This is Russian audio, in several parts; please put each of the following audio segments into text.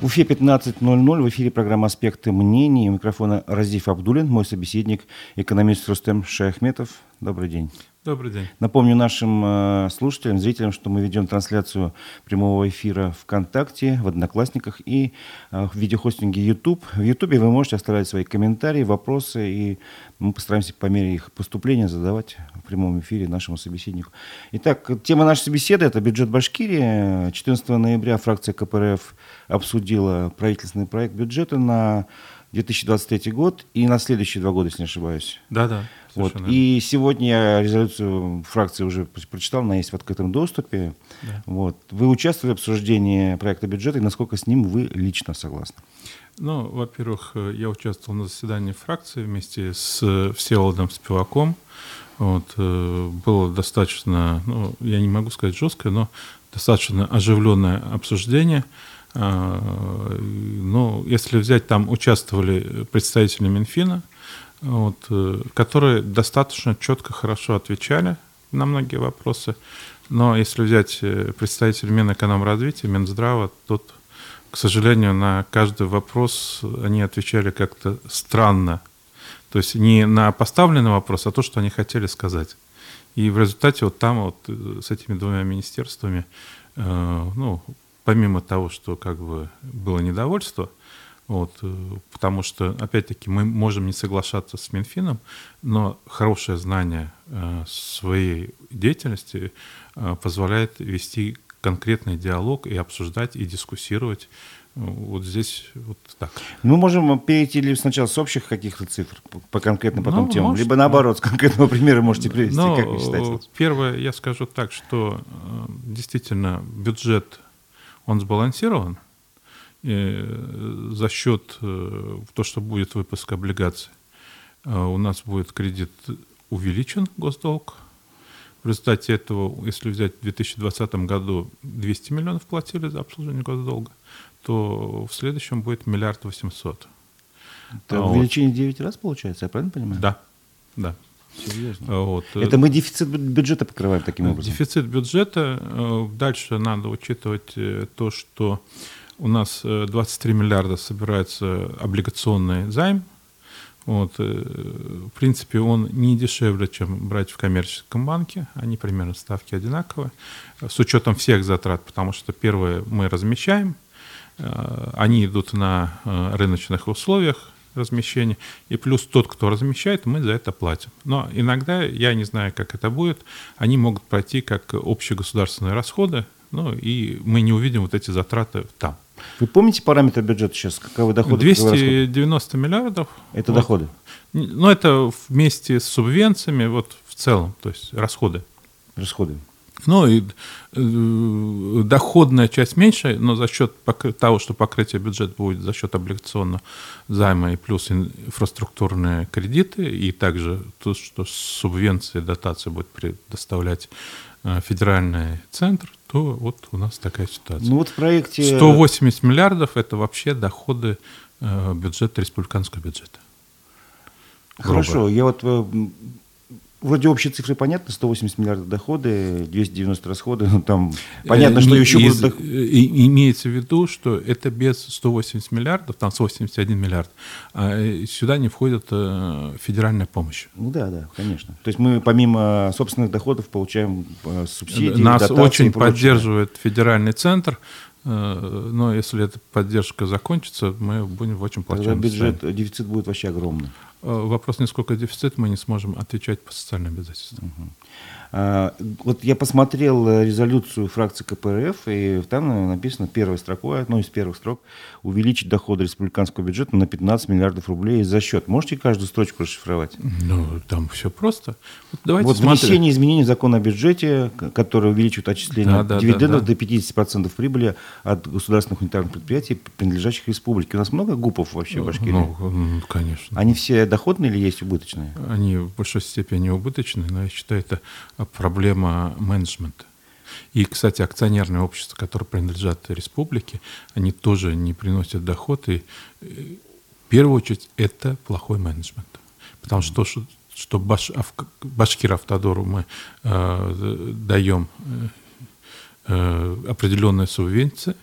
В Уфе 15.00 в эфире программа «Аспекты мнений». У микрофона Разиф Абдулин, мой собеседник, экономист Рустем Шаяхметов. Добрый день. Добрый день. Напомню нашим э, слушателям, зрителям, что мы ведем трансляцию прямого эфира ВКонтакте, в Одноклассниках и э, в видеохостинге YouTube. В YouTube вы можете оставлять свои комментарии, вопросы, и мы постараемся по мере их поступления задавать в прямом эфире нашему собеседнику. Итак, тема нашей беседы – это бюджет Башкирии. 14 ноября фракция КПРФ обсудила правительственный проект бюджета на 2023 год и на следующие два года, если не ошибаюсь. Да, да. Вот. И сегодня я резолюцию фракции уже прочитал, она есть в открытом доступе. Да. Вот. Вы участвовали в обсуждении проекта бюджета и насколько с ним вы лично согласны? Ну, во-первых, я участвовал на заседании фракции вместе с Всеволодом Спиваком. Вот, э, было достаточно, ну, я не могу сказать жесткое, но достаточно оживленное обсуждение. А, ну, если взять, там участвовали представители Минфина, вот, э, которые достаточно четко, хорошо отвечали на многие вопросы. Но если взять э, представителей Минэкономразвития, Минздрава, тут, к сожалению, на каждый вопрос они отвечали как-то странно. То есть не на поставленный вопрос, а то, что они хотели сказать. И в результате вот там вот э, с этими двумя министерствами, ну, помимо того, что как бы было недовольство, вот, э, потому что, опять-таки, мы можем не соглашаться с Минфином, но хорошее знание э, своей деятельности э, позволяет вести конкретный диалог и обсуждать, и дискуссировать. Вот здесь вот так. Мы можем перейти ли сначала с общих каких-то цифр по конкретным потом ну, темам, может, либо наоборот, с конкретного примера можете привести, но, как вы считаете? Первое, я скажу так, что действительно бюджет, он сбалансирован, за счет э, того, что будет выпуск облигаций, э, у нас будет кредит увеличен, госдолг. В результате этого, если взять в 2020 году 200 миллионов платили за обслуживание госдолга, то в следующем будет миллиард восемьсот. Это а увеличение вот. 9 раз получается, я правильно понимаю? Да, да. Серьезно? А вот. Это мы дефицит бюджета покрываем таким образом? Дефицит бюджета. Э, дальше надо учитывать то, что у нас 23 э, миллиарда собирается облигационный займ. Вот, э, в принципе, он не дешевле, чем брать в коммерческом банке. Они примерно ставки одинаковые. С учетом всех затрат, потому что первое мы размещаем, э, они идут на рыночных условиях размещения, и плюс тот, кто размещает, мы за это платим. Но иногда, я не знаю, как это будет, они могут пройти как общегосударственные расходы, ну и мы не увидим вот эти затраты там. Вы помните параметр бюджета сейчас? Каковы доходы? 290 миллиардов. Это вот. доходы? Ну, это вместе с субвенциями, вот в целом, то есть расходы. Расходы. Ну, и э, доходная часть меньше, но за счет того, что покрытие бюджета будет за счет облигационного займа и плюс инфраструктурные кредиты, и также то, что субвенции, дотации будет предоставлять э, федеральный центр, то вот у нас такая ситуация. Ну вот в проекте... 180 миллиардов – это вообще доходы э, бюджета, республиканского бюджета. Хорошо, Грубо. я вот э, Вроде общие цифры понятны, 180 миллиардов доходы, 290 расходы, ну, там понятно, что еще из, будут... Имеется в виду, что это без 180 миллиардов, там 181 миллиард, а э, сюда не входит э, федеральная помощь. Ну да, да, конечно. То есть мы помимо собственных доходов получаем э, субсидии, Нас дотации очень поддерживает федеральный центр, но если эта поддержка закончится, мы будем в очень плачевном Тогда бюджет, дефицит будет вообще огромный. Вопрос не сколько дефицит, мы не сможем отвечать по социальным обязательствам. Угу. А, вот я посмотрел э, резолюцию фракции КПРФ, и там написано первой строкой, одной из первых строк, увеличить доходы республиканского бюджета на 15 миллиардов рублей за счет. Можете каждую строчку расшифровать? Ну, там все просто. Вот, давайте вот внесение изменений закона о бюджете, который увеличивает отчисление да, да, дивидендов да, да. до 50% прибыли от государственных унитарных предприятий, принадлежащих республике. У нас много ГУПов вообще в Башкирии? Ну, конечно. Они все доходные или есть убыточные? Они в большой степени убыточные, но я считаю, это проблема менеджмента. И, кстати, акционерные общества, которые принадлежат республике, они тоже не приносят доход. И э, в первую очередь это плохой менеджмент. Потому что, что, что Баш, Башкир Автодору мы э, даем э, э, определенные субвенции,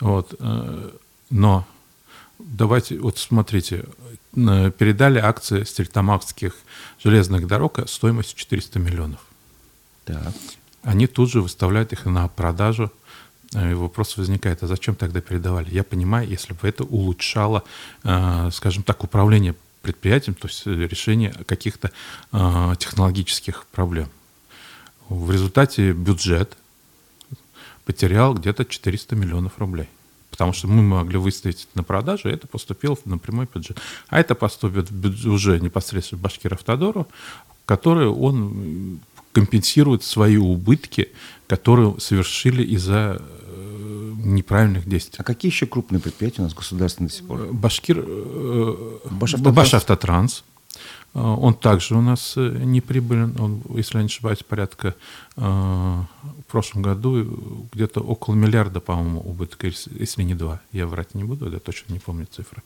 вот, э, Но давайте, вот смотрите, передали акции стельтамакских железных дорог стоимостью 400 миллионов. Так. Они тут же выставляют их на продажу. И вопрос возникает, а зачем тогда передавали? Я понимаю, если бы это улучшало, э, скажем так, управление предприятием, то есть решение каких-то э, технологических проблем. В результате бюджет потерял где-то 400 миллионов рублей. Потому что мы могли выставить на продажу, и это поступило в напрямой бюджет. А это поступит уже непосредственно Башкир Автодору, который он компенсирует свои убытки, которые совершили из-за э, неправильных действий. А какие еще крупные предприятия у нас государственные до сих пор? Башкир, э, Башавтотранс. Башавтотранс он также у нас э, не прибылен. Он, если я не ошибаюсь, порядка э, в прошлом году где-то около миллиарда, по-моему, убытка, если не два. Я врать не буду, я точно не помню цифры.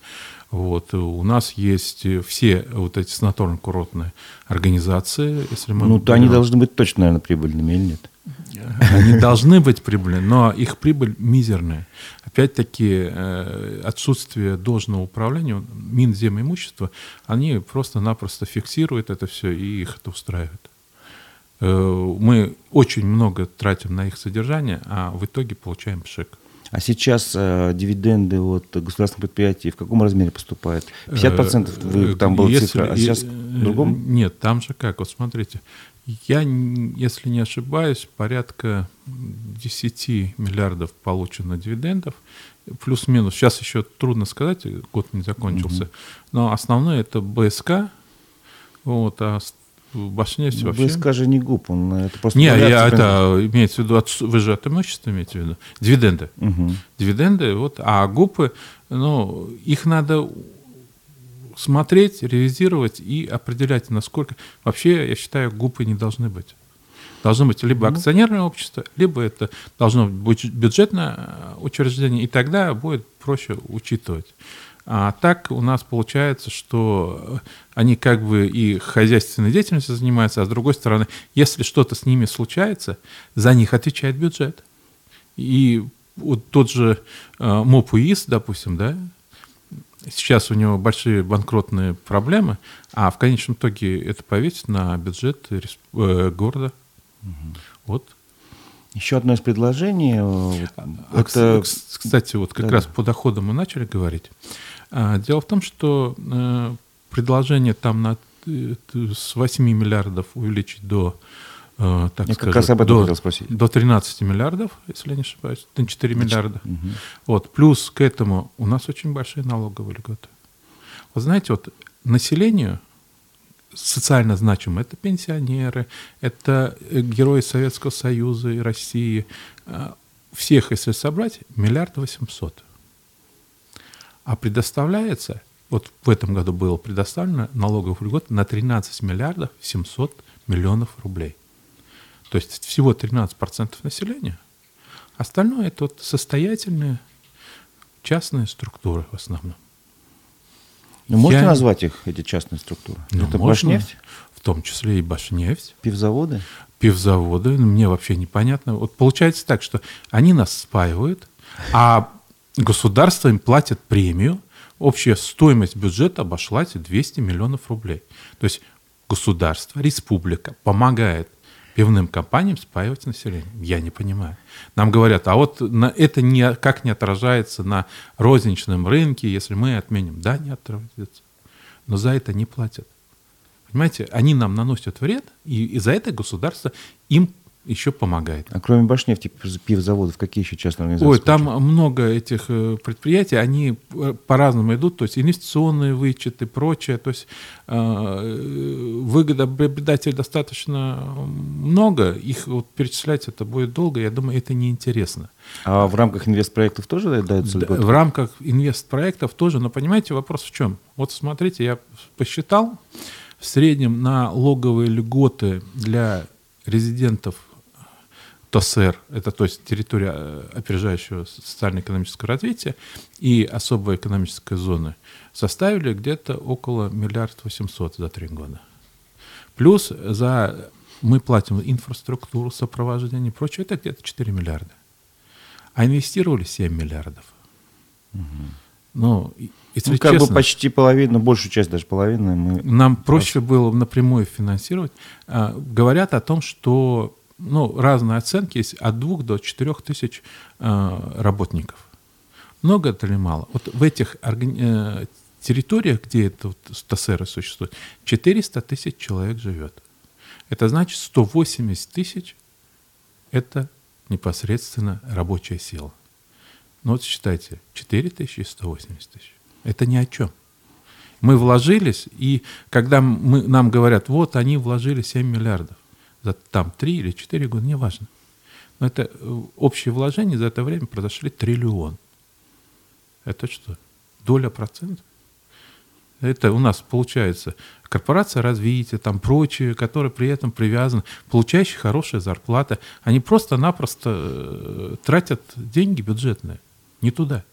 Вот. У нас есть все вот эти санаторно-курортные организации. Если мы ну, то они должны быть точно, наверное, прибыльными или нет? Они должны быть прибыльными, но их прибыль мизерная. Опять-таки, э, отсутствие должного управления, Минземимущества, они просто-напросто фиксируют это все, и их это устраивает. Э, мы очень много тратим на их содержание, а в итоге получаем пшик. А сейчас э, дивиденды от государственных предприятий в каком размере поступают? 50% э, вы, там была Если, цифра, а сейчас в другом? Нет, там же как, вот смотрите, я, если не ошибаюсь, порядка 10 миллиардов получено дивидендов, плюс-минус. Сейчас еще трудно сказать, год не закончился. Угу. Но основное это БСК, вот, а Башнефть ну, вообще... БСК же не ГУП, он это просто... Не, я это имеется в виду, от, вы же от имущества имеете в виду? Дивиденды. Угу. Дивиденды, вот, а ГУПы, ну, их надо смотреть, ревизировать и определять, насколько... Вообще, я считаю, ГУПы не должны быть. Должно быть либо ну. акционерное общество, либо это должно быть бюджетное э, учреждение, и тогда будет проще учитывать. А так у нас получается, что они как бы и хозяйственной деятельностью занимаются, а с другой стороны, если что-то с ними случается, за них отвечает бюджет. И вот тот же э, МОП УИС, допустим, да, Сейчас у него большие банкротные проблемы, а в конечном итоге это повесит на бюджет э, города. Угу. Вот. Еще одно из предложений. Э, а, это... Кстати, вот как да. раз по доходам мы начали говорить. А, дело в том, что э, предложение там на, с 8 миллиардов увеличить до так я скажу, как раз об этом до, хотел спросить. До 13 миллиардов, если я не ошибаюсь, на 4 миллиарда. Угу. Вот. Плюс к этому у нас очень большие налоговые льготы. Вы знаете, вот населению социально значимы это пенсионеры, это э, герои Советского Союза и России. Э, всех, если собрать, миллиард восемьсот. А предоставляется, вот в этом году было предоставлено налоговых льгот на 13 миллиардов 700 миллионов рублей. То есть всего 13% населения. Остальное это вот состоятельные частные структуры в основном. Ну, можете Я... назвать их, эти частные структуры? Ну, это можно, Башнефть? В том числе и Башнефть. Пивзаводы? Пивзаводы. Ну, мне вообще непонятно. Вот получается так, что они нас спаивают, а государство им платит премию. Общая стоимость бюджета обошлась 200 миллионов рублей. То есть государство, республика помогает пивным компаниям спаивать население? Я не понимаю. Нам говорят, а вот на, это никак не отражается на розничном рынке, если мы отменим. Да, не отражается. Но за это не платят. Понимаете, они нам наносят вред, и, и за это государство им еще помогает. А кроме Башнефти, пивзаводов, какие еще частные организации? Ой, там много этих э, предприятий, они э, по-разному идут, то есть инвестиционные вычеты, прочее, то есть э, выгодообладателей достаточно много, их вот перечислять это будет долго, я думаю, это неинтересно. А в рамках инвестпроектов тоже дается льготы? В рамках инвестпроектов тоже, но понимаете, вопрос в чем? Вот смотрите, я посчитал, в среднем на логовые льготы для резидентов ТОСР, это то есть территория э, опережающего социально-экономического развития и особой экономической зоны, составили где-то около миллиард восемьсот за три года. Плюс за мы платим инфраструктуру, сопровождение и прочее, это где-то 4 миллиарда. А инвестировали 7 миллиардов. Ну, и- если Ну, как честно, бы почти половину, большую часть даже половины мы... нам проще было напрямую финансировать. А, говорят о том, что ну, разные оценки есть от двух до четырех тысяч а, работников. Много это или мало? Вот в этих э, территориях, где это вот ТСР существует, 400 тысяч человек живет. Это значит 180 тысяч – это непосредственно рабочая сила. Ну вот считайте, 4 тысячи и 180 тысяч. Это ни о чем. Мы вложились, и когда мы, нам говорят, вот они вложили 7 миллиардов, там 3 или 4 года, неважно. Но это э, общее вложение за это время произошли триллион. Это что? Доля процентов? Это у нас получается корпорация развития, там прочие, которые при этом привязаны, получающие хорошая зарплата. Они просто-напросто э, тратят деньги бюджетные не туда.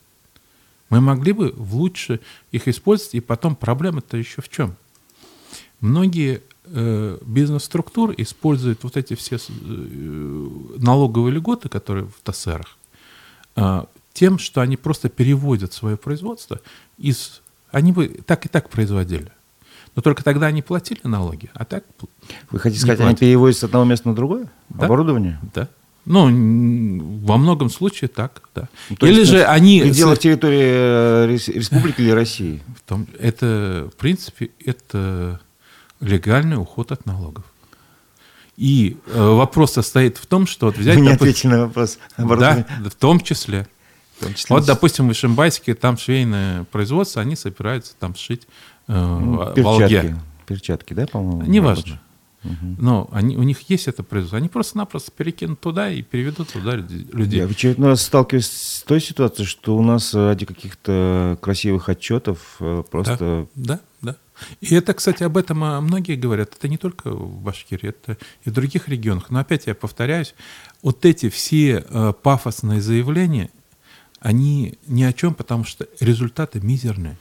Мы могли бы лучше их использовать, и потом проблема-то еще в чем? Многие э, бизнес-структуры используют вот эти все э, налоговые льготы, которые в ТСРах, э, тем, что они просто переводят свое производство из... Они бы так и так производили. Но только тогда они платили налоги, а так... Вы хотите сказать, они платят. переводят с одного места на другое? Да. Оборудование? Да. Ну, во многом случае так, да. Ну, то Или есть, же ну, они... В пределах с- территории рес- республики или России? в том- это, в принципе, это легальный уход от налогов. И э, вопрос состоит в том, что вот взять... Вы не допу- ответили на вопрос. да, в том числе. В том числе Вот, допустим, в Ишимбайске там швейное производство, они собираются там шить э, ну, перчатки. Волге. Перчатки, да, по-моему? Неважно. Мгм. Но они, у них есть это производство. Они просто-напросто перекинут туда и переведут туда люд- людей. Я в очередной раз сталкиваюсь с той ситуацией, что у нас ради каких-то красивых отчетов э, просто... Да, да. И это, кстати, об этом а, многие говорят. Это не только в Башкирии, это и в других регионах. Но опять я повторяюсь, вот эти все э, пафосные заявления, они ни о чем, потому что результаты мизерные.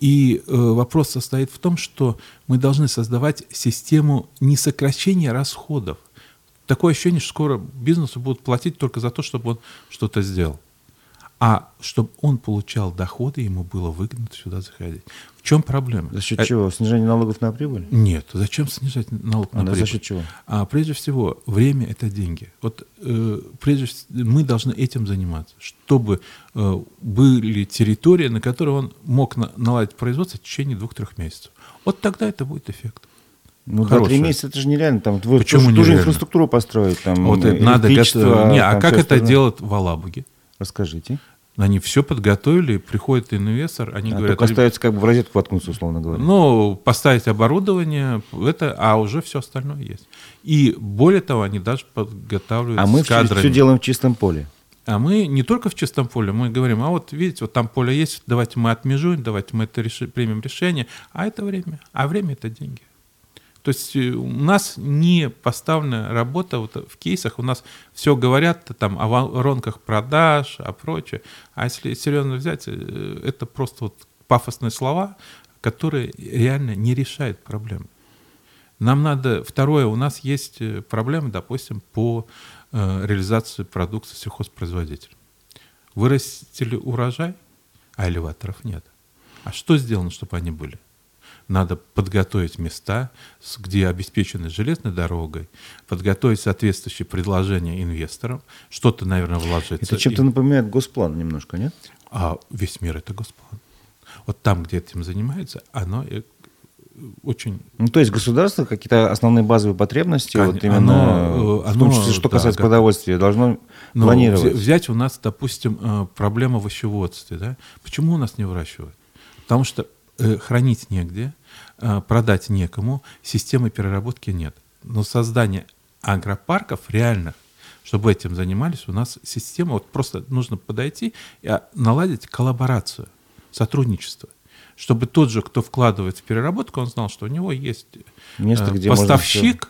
И э, вопрос состоит в том, что мы должны создавать систему не сокращения расходов. Такое ощущение, что скоро бизнесу будут платить только за то, чтобы он что-то сделал. А чтобы он получал доходы, ему было выгодно сюда заходить. В чем проблема? За счет Э, чего? Снижение налогов на прибыль? Нет, зачем снижать налог А, на за прибыль? счет чего? А прежде всего, время – это деньги. Вот э, прежде вс- мы должны этим заниматься, чтобы э, были территории, на которые он мог на- наладить производство в течение двух-трех месяцев. Вот тогда это будет эффект. Ну, Хорошее. два-три месяца это же нереально. Там, вы Почему ту, ту же инфраструктуру построить. Там, вот это надо готовить. Не, а как это делают в Алабуге? Расскажите. Они все подготовили, приходит инвестор, они А говорят, только остается как бы в розетку воткнуться, условно говоря. ну, поставить оборудование, это, а уже все остальное есть. И более того, они даже подготавливают а мы кадрами. все делаем в чистом поле. А мы не только в чистом поле, мы говорим, а вот видите, вот там поле есть, давайте мы отмежуем, давайте мы это реши- примем решение, а это время, а время это деньги. То есть э, у нас не поставлена работа вот в кейсах, у нас все говорят там о воронках продаж, о прочее, а если серьезно взять, э, это просто вот пафосные слова, которые реально не решают проблемы. Нам надо... Второе, у нас есть э, проблемы, допустим, по э, реализации продукции сельхозпроизводителя. Вырастили урожай, а элеваторов нет. А что сделано, чтобы они были? Надо подготовить места, где обеспечены железной дорогой, подготовить соответствующие предложения инвесторам, что-то, наверное, вложиться. Это чем-то И- напоминает госплан немножко, нет? А весь мир — это госплан. Вот там, где этим занимается, оно э, очень Ну, то есть государство какие-то основные базовые потребности, Кон- вот именно, оно, э, в том оно, числе, что да, касается го- продовольствия, должно Ну, планировать. взя- Взять у нас, допустим, э, проблема в овощеводстве. Да? Почему у нас не выращивают? Потому что хранить негде, продать некому, системы переработки нет. Но создание агропарков реальных, чтобы этим занимались, у нас система, вот просто нужно подойти и а, наладить коллаборацию, сотрудничество. Чтобы тот же, кто вкладывает в переработку, он знал, что у него есть Место, э, где можно поставщик,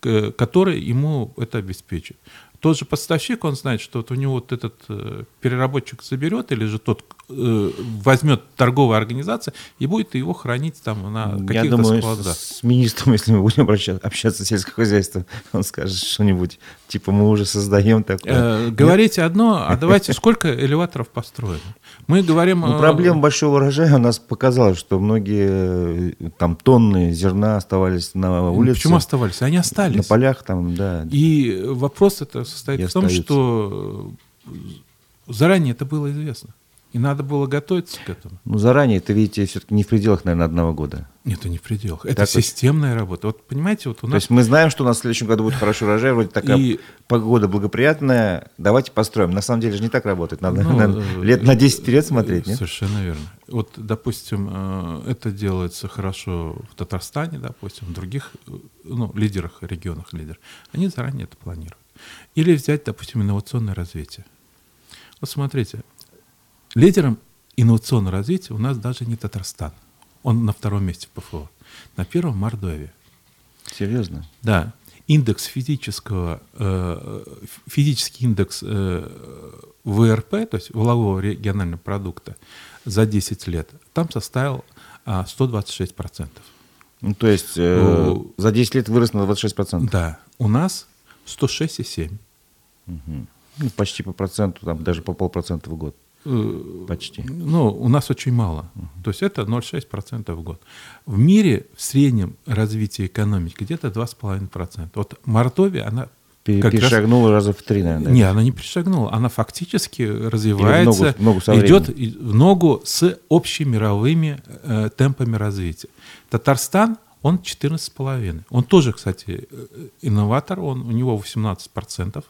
к- который ему это обеспечит. тот же поставщик, он знает, что вот у него вот этот э, переработчик заберет, или же тот э, возьмет торговая организация и будет его хранить там на каких-то Я думаю, складах. с министром, если мы будем общаться с сельским хозяйством, он скажет что-нибудь, типа мы уже создаем такое. Э, говорите одно, а давайте сколько элеваторов построено? Мы говорим... Ну, э, проблема большого урожая у нас показала, что многие э, там тонны зерна оставались на улице. Почему оставались? Они остались. На полях там, да. И вопрос это состоит И в том, остаются. что э, заранее это было известно. И надо было готовиться к этому. Ну, заранее это, видите, все-таки не в пределах, наверное, одного года. Нет, это не в пределах. Это Так вот. системная работа. Вот понимаете, вот у То нас... есть мы знаем, что у нас в следующем году будет хороший урожай, вроде такая И- погода благоприятная, давайте построим. На самом деле же не так работает. Надо, Ну, наверное, э, лет на 10 вперед смотреть, нет? Совершенно верно. Вот, допустим, э, это делается хорошо в Татарстане, допустим, в других э, ну, лидерах, регионах лидеров. Они заранее это планируют. Или взять, допустим, инновационное развитие. Вот смотрите, лидером инновационного развития у нас даже не Татарстан. Он на втором месте в ПФО. На первом Мордовия. Серьезно? Да, индекс физического, э, физический индекс э, ВРП, то есть валового регионального продукта за 10 лет, там составил а, 126%. Ну, то есть э, Ну, за 10 лет вырос на 26%. Да, у нас 106,7. Ну, почти по проценту, там даже по полпроцента в год. Э, Почти. Ну, у нас очень мало. То есть это 0,6% в год. В мире в среднем развитие экономики где-то 2,5%. Вот Мордовия, она Пере- как раз- раза в три, наверное. Не, она не перешагнула. Она фактически развивается, в ногу- в ногу идет в ногу с общемировыми э, темпами развития. Татарстан, он 14,5. Он тоже, кстати, э, инноватор, он, у него 18%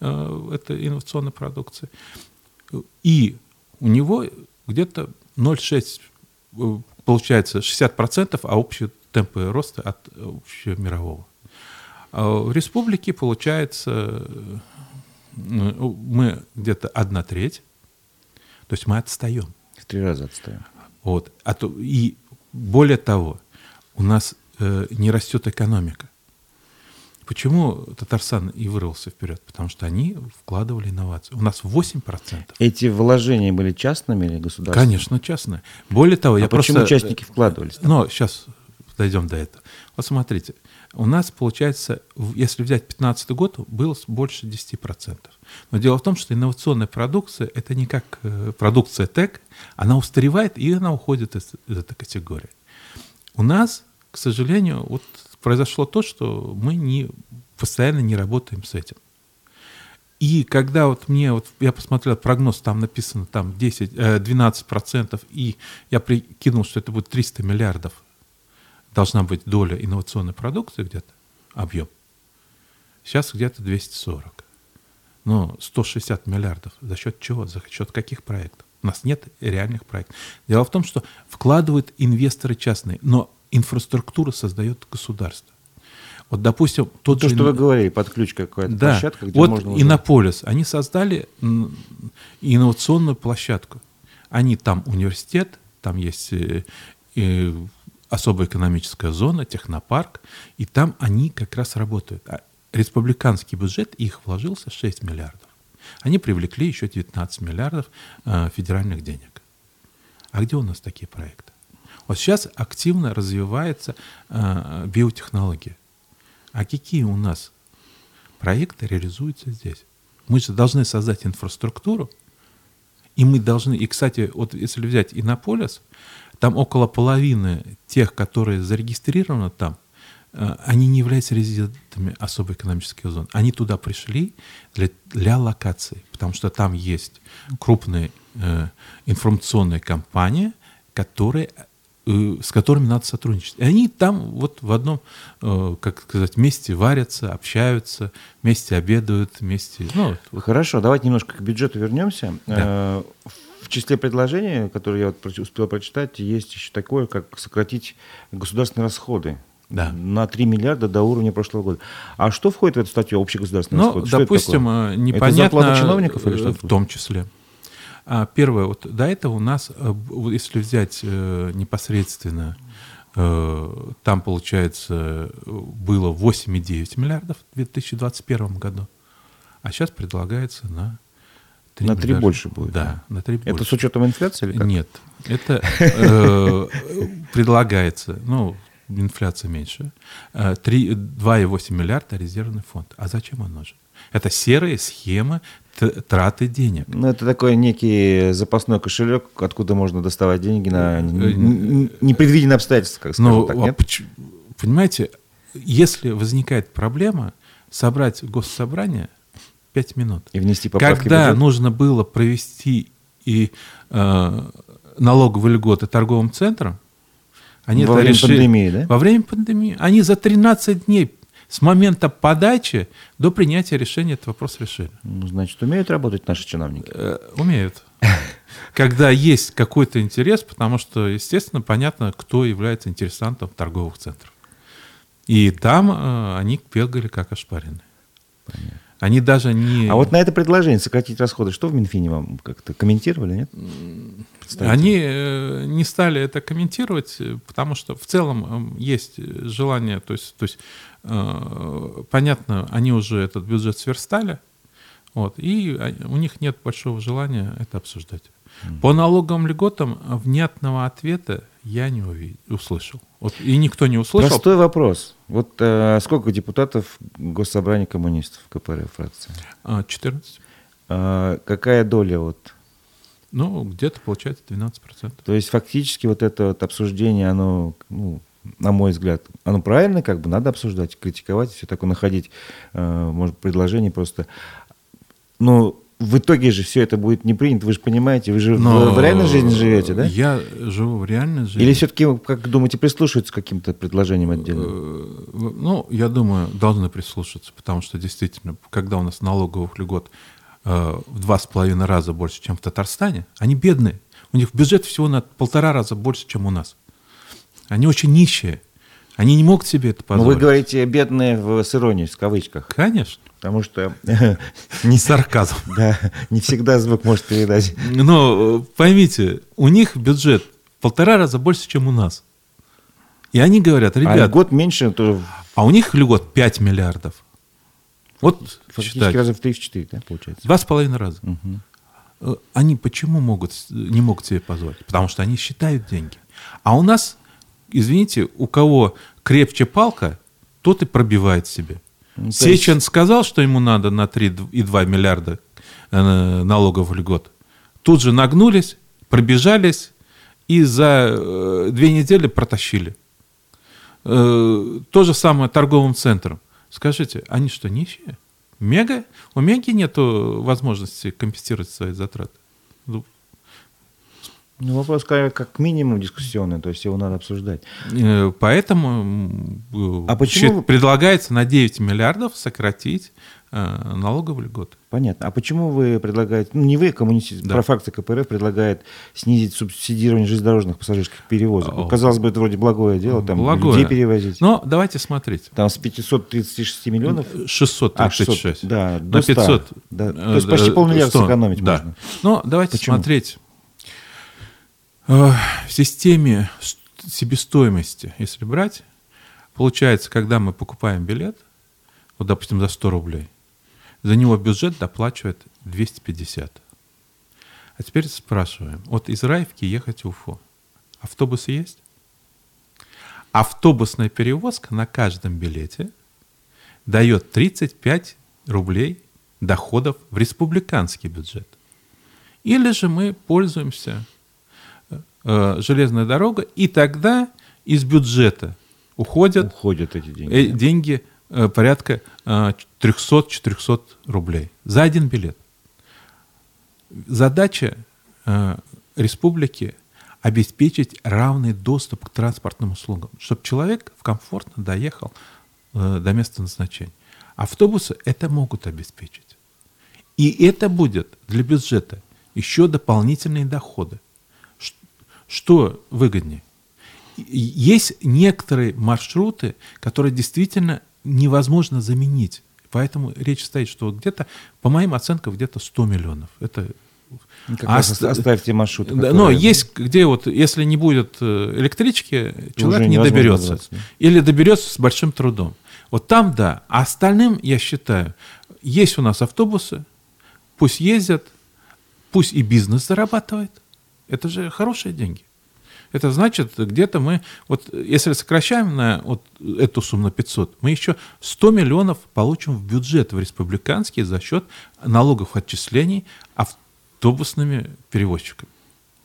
э, это инновационной продукции. И у него где-то 0,6, э, получается 60%, а общие темпы роста от общемирового. А В республике получается, э, ну, мы где-то одна треть, то есть мы отстаем. В три раза отстаем. Вот. А то, и более того, у нас э, не растет экономика. Почему Татарстан и вырвался вперед? Потому что они вкладывали инновации. У нас 8%. Эти вложения были частными или государственными? Конечно, частное. Более того, А я почему просто... участники вкладывались? Но сейчас дойдем до этого. Вот смотрите, у нас получается, если взять 2015 год, было больше 10%. Но дело в том, что инновационная продукция – это не как э, продукция ТЭК, она устаревает и она уходит из, из этой категории. У нас, к сожалению, вот произошло то, что мы не, постоянно не работаем с этим. И когда вот мне, вот я посмотрел прогноз, там написано там 10, э, 12%, и я прикинул, что это будет 300 миллиардов, должна быть доля инновационной продукции где-то, объем. Сейчас где-то 240. Но 160 миллиардов. За счет чего? За счет каких проектов? У нас нет реальных проектов. Дело в том, что вкладывают инвесторы частные, но инфраструктуру создает государство. Вот, допустим, тот То, же... что вы говорили, под ключ какая-то Да, площадка, где вот можно... Иннополис, они создали инновационную площадку. Они там университет, там есть э, э, особая экономическая зона, технопарк, и там они как раз работают. А республиканский бюджет их вложился 6 миллиардов. Они привлекли еще 19 миллиардов э, федеральных денег. А где у нас такие проекты? Вот сейчас активно развивается э, биотехнология. А какие у нас проекты реализуются здесь? Мы же должны создать инфраструктуру, и мы должны, и, кстати, вот если взять Иннополис, там около половины тех, которые зарегистрированы там, э, они не являются резидентами особой экономической зоны. Они туда пришли для, для локации, потому что там есть крупные э, информационные компании, которые, с которыми надо сотрудничать. И они там вот в одном, э, как сказать, месте варятся, общаются, вместе обедают, вместе... Ну, вот. Хорошо, давайте немножко к бюджету вернемся. Да. Э, В числе предложений, которые я вот успел прочитать, есть еще такое, как сократить государственные расходы Да. на 3 миллиарда до уровня прошлого года. А что входит в эту статью общие государственные Ну, это допустим, такое? э, непонятно... Это зарплата чиновников или э, что? В том числе. А, Первое, вот до этого у нас, э, если взять э, непосредственно, э, там, получается, было 8,9 миллиардов в 2021 году, а сейчас предлагается на 3 На 3 миллиарда. больше будет? Да, на 3 Это больше. с учетом инфляции или как? Нет, это предлагается, ну, инфляция меньше, э, три- 2,8 миллиарда резервный фонд. А зачем он нужен? Это серая схема траты денег. Ну, это такой некий запасной кошелек, откуда можно доставать деньги на н- н- непредвиденные обстоятельства, как скажем Но, так, а нет? понимаете, если возникает проблема, собрать госсобрание 5 минут. И внести поправки Когда бюджет? нужно было провести и э, налоговые льготы торговым центрам, они Во время решили- пандемии, да? Во время пандемии. Они за 13 дней с момента подачи до принятия решения этот вопрос решили. Ну, значит, умеют работать наши чиновники. Э, умеют. Когда есть какой-то интерес, потому что, естественно, понятно, кто является интересантом торговых центров. И там э, они бегали как ошпаренные. Они даже не... А вот на это предложение сократить расходы, что в Минфине вам как-то комментировали, нет? Они э, не стали это комментировать, э, потому что в целом э, есть желание, то есть, то есть понятно, они уже этот бюджет сверстали, вот, и а- у них нет большого желания это обсуждать. По налоговым льготам внятного ответа я не услышал. Вот, и никто не услышал. Простой вопрос. Вот э, сколько депутатов Госсобрания коммунистов КПРФ фракции? А, 14. А, какая доля вот? Ну, где-то получается 12%. То есть фактически вот это вот обсуждение, оно, ну, на мой взгляд, оно правильно, как бы надо обсуждать, критиковать, все такое, находить, э, может, предложение просто. Но в итоге же все это будет не принято, вы же понимаете, вы же в- Но в, реальной жизни живете, да? Я живу в реальной жизни. Или все-таки, как думаете, прислушиваются к каким-то предложениям отдельно? Э, Ну, я думаю, должны прислушаться, потому что действительно, когда у нас налоговых льгот э, в два с половиной раза больше, чем в Татарстане, они бедные. У них бюджет всего на полтора раза больше, чем у нас. Они очень нищие. Они не могут себе это Ну, вы позволить. говорите бедные в, с иронией, в кавычках, Конечно. потому что Не сарказм. да, не всегда звук может передать. Но э, поймите, у них бюджет в полтора раза больше, чем у нас. И они говорят, А ребят, год меньше, то а у них льгот 5 миллиардов. Вот фактически считайте. раза в 3-4, да, получается? Два с половиной раза. Э, Они почему могут, не могут себе позволить? Потому что они считают деньги. А у нас, извините, у кого крепче палка, тот и пробивает себе. Ну, то есть- Сечин сказал, что ему надо на 3,2 миллиарда э, налогов льгот. Тут же нагнулись, пробежались и за э, две недели протащили. Э, То же самое торговым центром. Скажите, они что, нищие? Мега? У Меги нет возможности компенсировать свои затраты. Ну, Ну, вопрос как, минимум дискуссионный, то есть его надо обсуждать. э, Поэтому э, А почему предлагается на 9 миллиардов сократить э, налоговые льготы. Понятно. А почему вы предлагаете, ну не вы, коммунисты, Да. про фракция КПРФ предлагает снизить субсидирование железнодорожных пассажирских перевозок? Ну, О. казалось бы, это вроде благое дело, там Благое. людей перевозить. Но давайте смотреть. Там с 536 миллионов, 636. 600, да, на до 100. 500. Да, э, то есть почти полмиллиарда 100, сэкономить да. можно. Но давайте Почему? смотреть. Э, В системе себестоимости, если брать, получается, когда мы покупаем билет, вот, допустим, за 100 рублей, за него бюджет доплачивает 250. А теперь спрашиваем, вот из Раевки ехать в Уфу, автобусы есть? Автобусная перевозка на каждом билете дает 35 рублей доходов в республиканский бюджет. Или же мы пользуемся э, железной дорогой, и тогда из бюджета уходят Уходят эти деньги. э, деньги э, порядка э, 300-400 рублей за один билет. Задача э, республики обеспечить равный доступ к транспортным услугам, чтобы человек комфортно доехал э, до места назначения. Автобусы это могут обеспечить. И это будет для бюджета еще дополнительные доходы. Что выгоднее? Есть некоторые маршруты, которые действительно невозможно заменить. Поэтому речь стоит, что где-то, по моим оценкам, где-то 100 миллионов. Это как а ост- оставьте маршруты. да, которые- но есть, где вот, если не будет э, электрички, человек не доберется. добраться, да. Или доберется с большим трудом. Вот там да. А остальным, я считаю, есть у нас автобусы, пусть ездят, пусть и бизнес зарабатывает. Это же хорошие деньги. Это значит, где-то мы, вот если сокращаем на вот эту сумму на 500, мы еще 100 миллионов получим в бюджет в республиканский за счет налогов отчислений автобусными перевозчиками.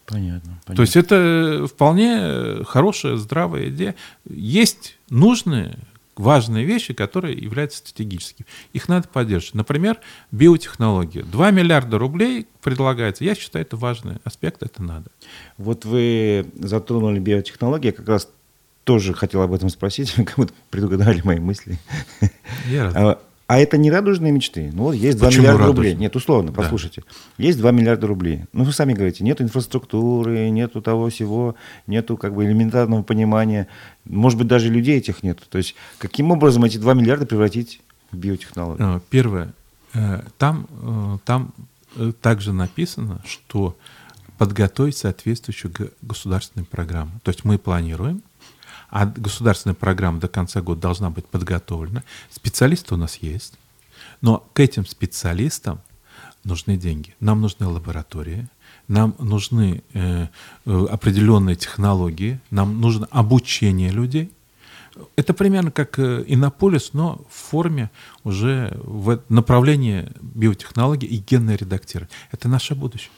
Понятно, понятно. То есть это вполне хорошая, здравая идея. Есть нужные важные вещи, которые являются стратегическими. Их надо поддерживать. Например, биотехнологии. 2 миллиарда рублей предлагается. Я считаю, это важный аспект, это надо. Вот вы затронули биотехнологии, как раз тоже хотел об этом спросить, как будто предугадали мои мысли. Я рад. А, это не радужные мечты. Ну вот есть 2 Почему миллиарда радужные? рублей. Нет, условно, да. послушайте. Есть 2 миллиарда рублей. Ну вы сами говорите, нет инфраструктуры, нету того всего, нету как бы элементарного понимания. Может быть, даже людей этих нет. То есть каким образом эти 2 миллиарда превратить в биотехнологии? А, первое. Э, там, э, там э, также написано, что подготовить соответствующую государственную программу. То есть мы планируем, а государственная программа до конца года должна быть подготовлена. Специалисты у нас есть, но к этим специалистам нужны деньги. Нам нужны лаборатории, нам нужны э, э, определенные технологии, нам нужно обучение людей. Это примерно как э, Иннополис, но в форме уже в направлении биотехнологии и генное редактирование. Это наше будущее.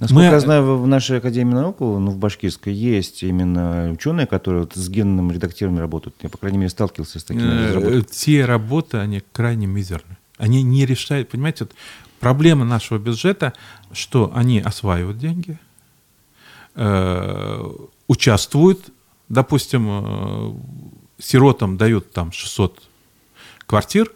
Насколько Мы... я знаю, в нашей Академии наук, ну, в Башкирской, есть именно ученые, которые вот с генным редактированием работают. Я, по крайней мере, сталкивался с такими э. Те работы, они крайне мизерны. Они не решают, понимаете, вот проблема нашего бюджета, что они осваивают деньги, э, участвуют, допустим, э, сиротам дают там 600 квартир,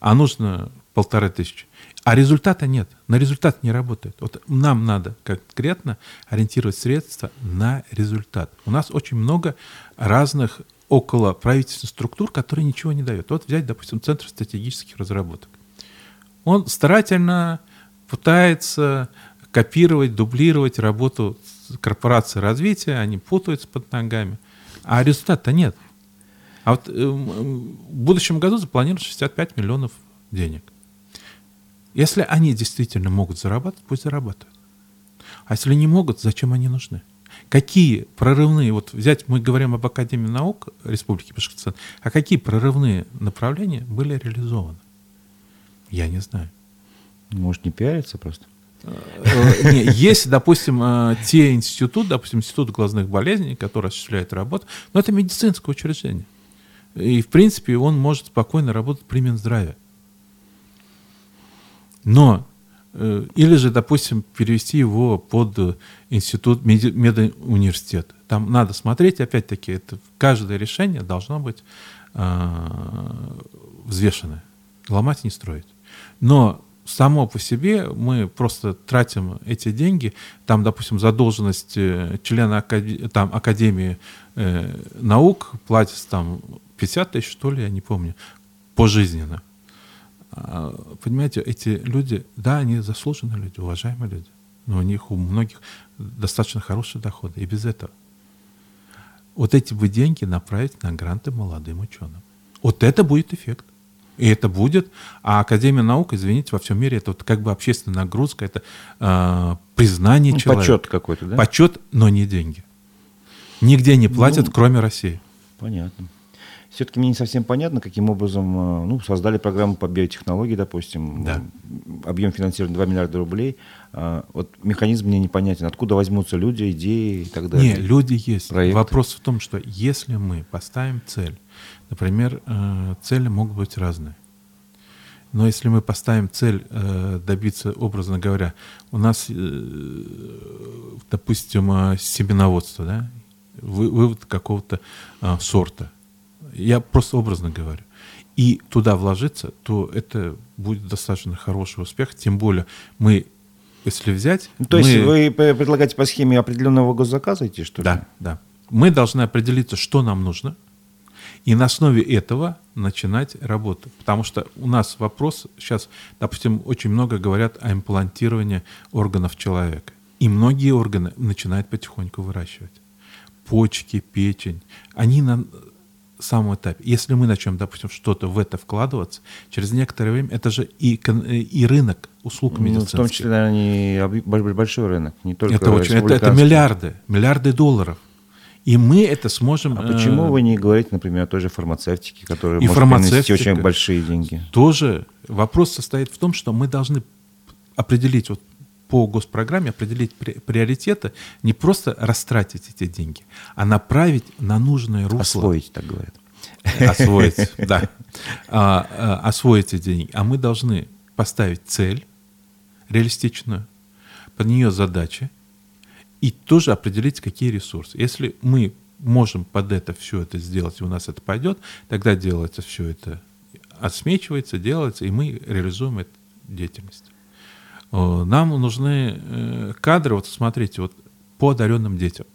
а нужно полторы тысячи. А результата нет. На результат не работает. Вот нам надо конкретно ориентировать средства на результат. У нас очень много разных около правительственных структур, которые ничего не дают. Вот взять, допустим, Центр стратегических разработок. Он старательно пытается копировать, дублировать работу корпорации развития, они путаются под ногами, а результата нет. А вот э, в будущем году запланировано 65 миллионов денег. Если они действительно могут зарабатывать, пусть зарабатывают. А если не могут, зачем они нужны? Какие прорывные, вот взять, мы говорим об Академии наук Республики Башкортостан, а какие прорывные направления были реализованы? Я не знаю. Может, не пиариться просто? Э, не, есть, допустим, э, те институты, допустим, институт глазных болезней, который осуществляет работу, но это медицинское учреждение. И, в принципе, он может спокойно работать при Минздраве. Но э, или же, допустим, перевести его под институт медуниверситет. Там надо смотреть, опять-таки, это каждое решение должно быть э, взвешенное. Ломать не строить. Но само по себе мы просто тратим эти деньги. Там, допустим, задолженность э, члена акад... там, Академии э, наук платится там 50 тысяч, что ли, я не помню, пожизненно. А, понимаете, эти люди, да, они заслуженные люди, уважаемые люди, но у них у многих достаточно хорошие доходы, и без этого. Вот эти бы деньги направить на гранты молодым ученым. Вот это будет эффект. И это будет. А Академия наук, извините, во всем мире это вот как бы общественная нагрузка, это э, признание ну, человека. Почет какой-то, да? Почет, но не деньги. Нигде не платят, ну, кроме России. Понятно все-таки мне не совсем понятно, каким образом э, ну, создали программу по биотехнологии, допустим, да. объем финансирования 2 миллиарда рублей. А, вот механизм мне непонятен. Откуда возьмутся люди, идеи и так далее? Нет, люди есть. Проекты. Вопрос в том, что если мы поставим цель, например, э, цели могут быть разные. Но если мы поставим цель э, добиться, образно говоря, у нас, допустим, семеноводство, да, вывод какого-то сорта, я просто образно говорю. И туда вложиться, то это будет достаточно хороший успех. Тем более мы, если взять... То мы... есть вы предлагаете по схеме определенного госзаказа идти, что ли? Да, да. Мы должны определиться, что нам нужно, и на основе этого начинать работу. Потому что у нас вопрос сейчас, допустим, очень много говорят о имплантировании органов человека. И многие органы начинают потихоньку выращивать. Почки, печень. Они нам самом этапе. Если мы начнем, допустим, что-то в это вкладываться, через некоторое время это же и, и рынок услуг медицинских. Ну, в том числе, наверное, не большой рынок, не только Это, очень, это, это миллиарды, миллиарды долларов. И мы это сможем... А почему э, вы не говорите, например, о той же фармацевтике, которая и может принести очень большие деньги? Тоже вопрос состоит в том, что мы должны определить вот по госпрограмме определить приоритеты, не просто растратить эти деньги, а направить на нужное русло. Освоить, так говорят. Освоить, да. А, а, освоить эти деньги. А мы должны поставить цель реалистичную, под нее задачи, и тоже определить, какие ресурсы. Если мы можем под это все это сделать, и у нас это пойдет, тогда делается все это, отсмечивается, делается, и мы реализуем эту деятельность. Э, нам нужны э, кадры, вот смотрите, вот по одаренным детям.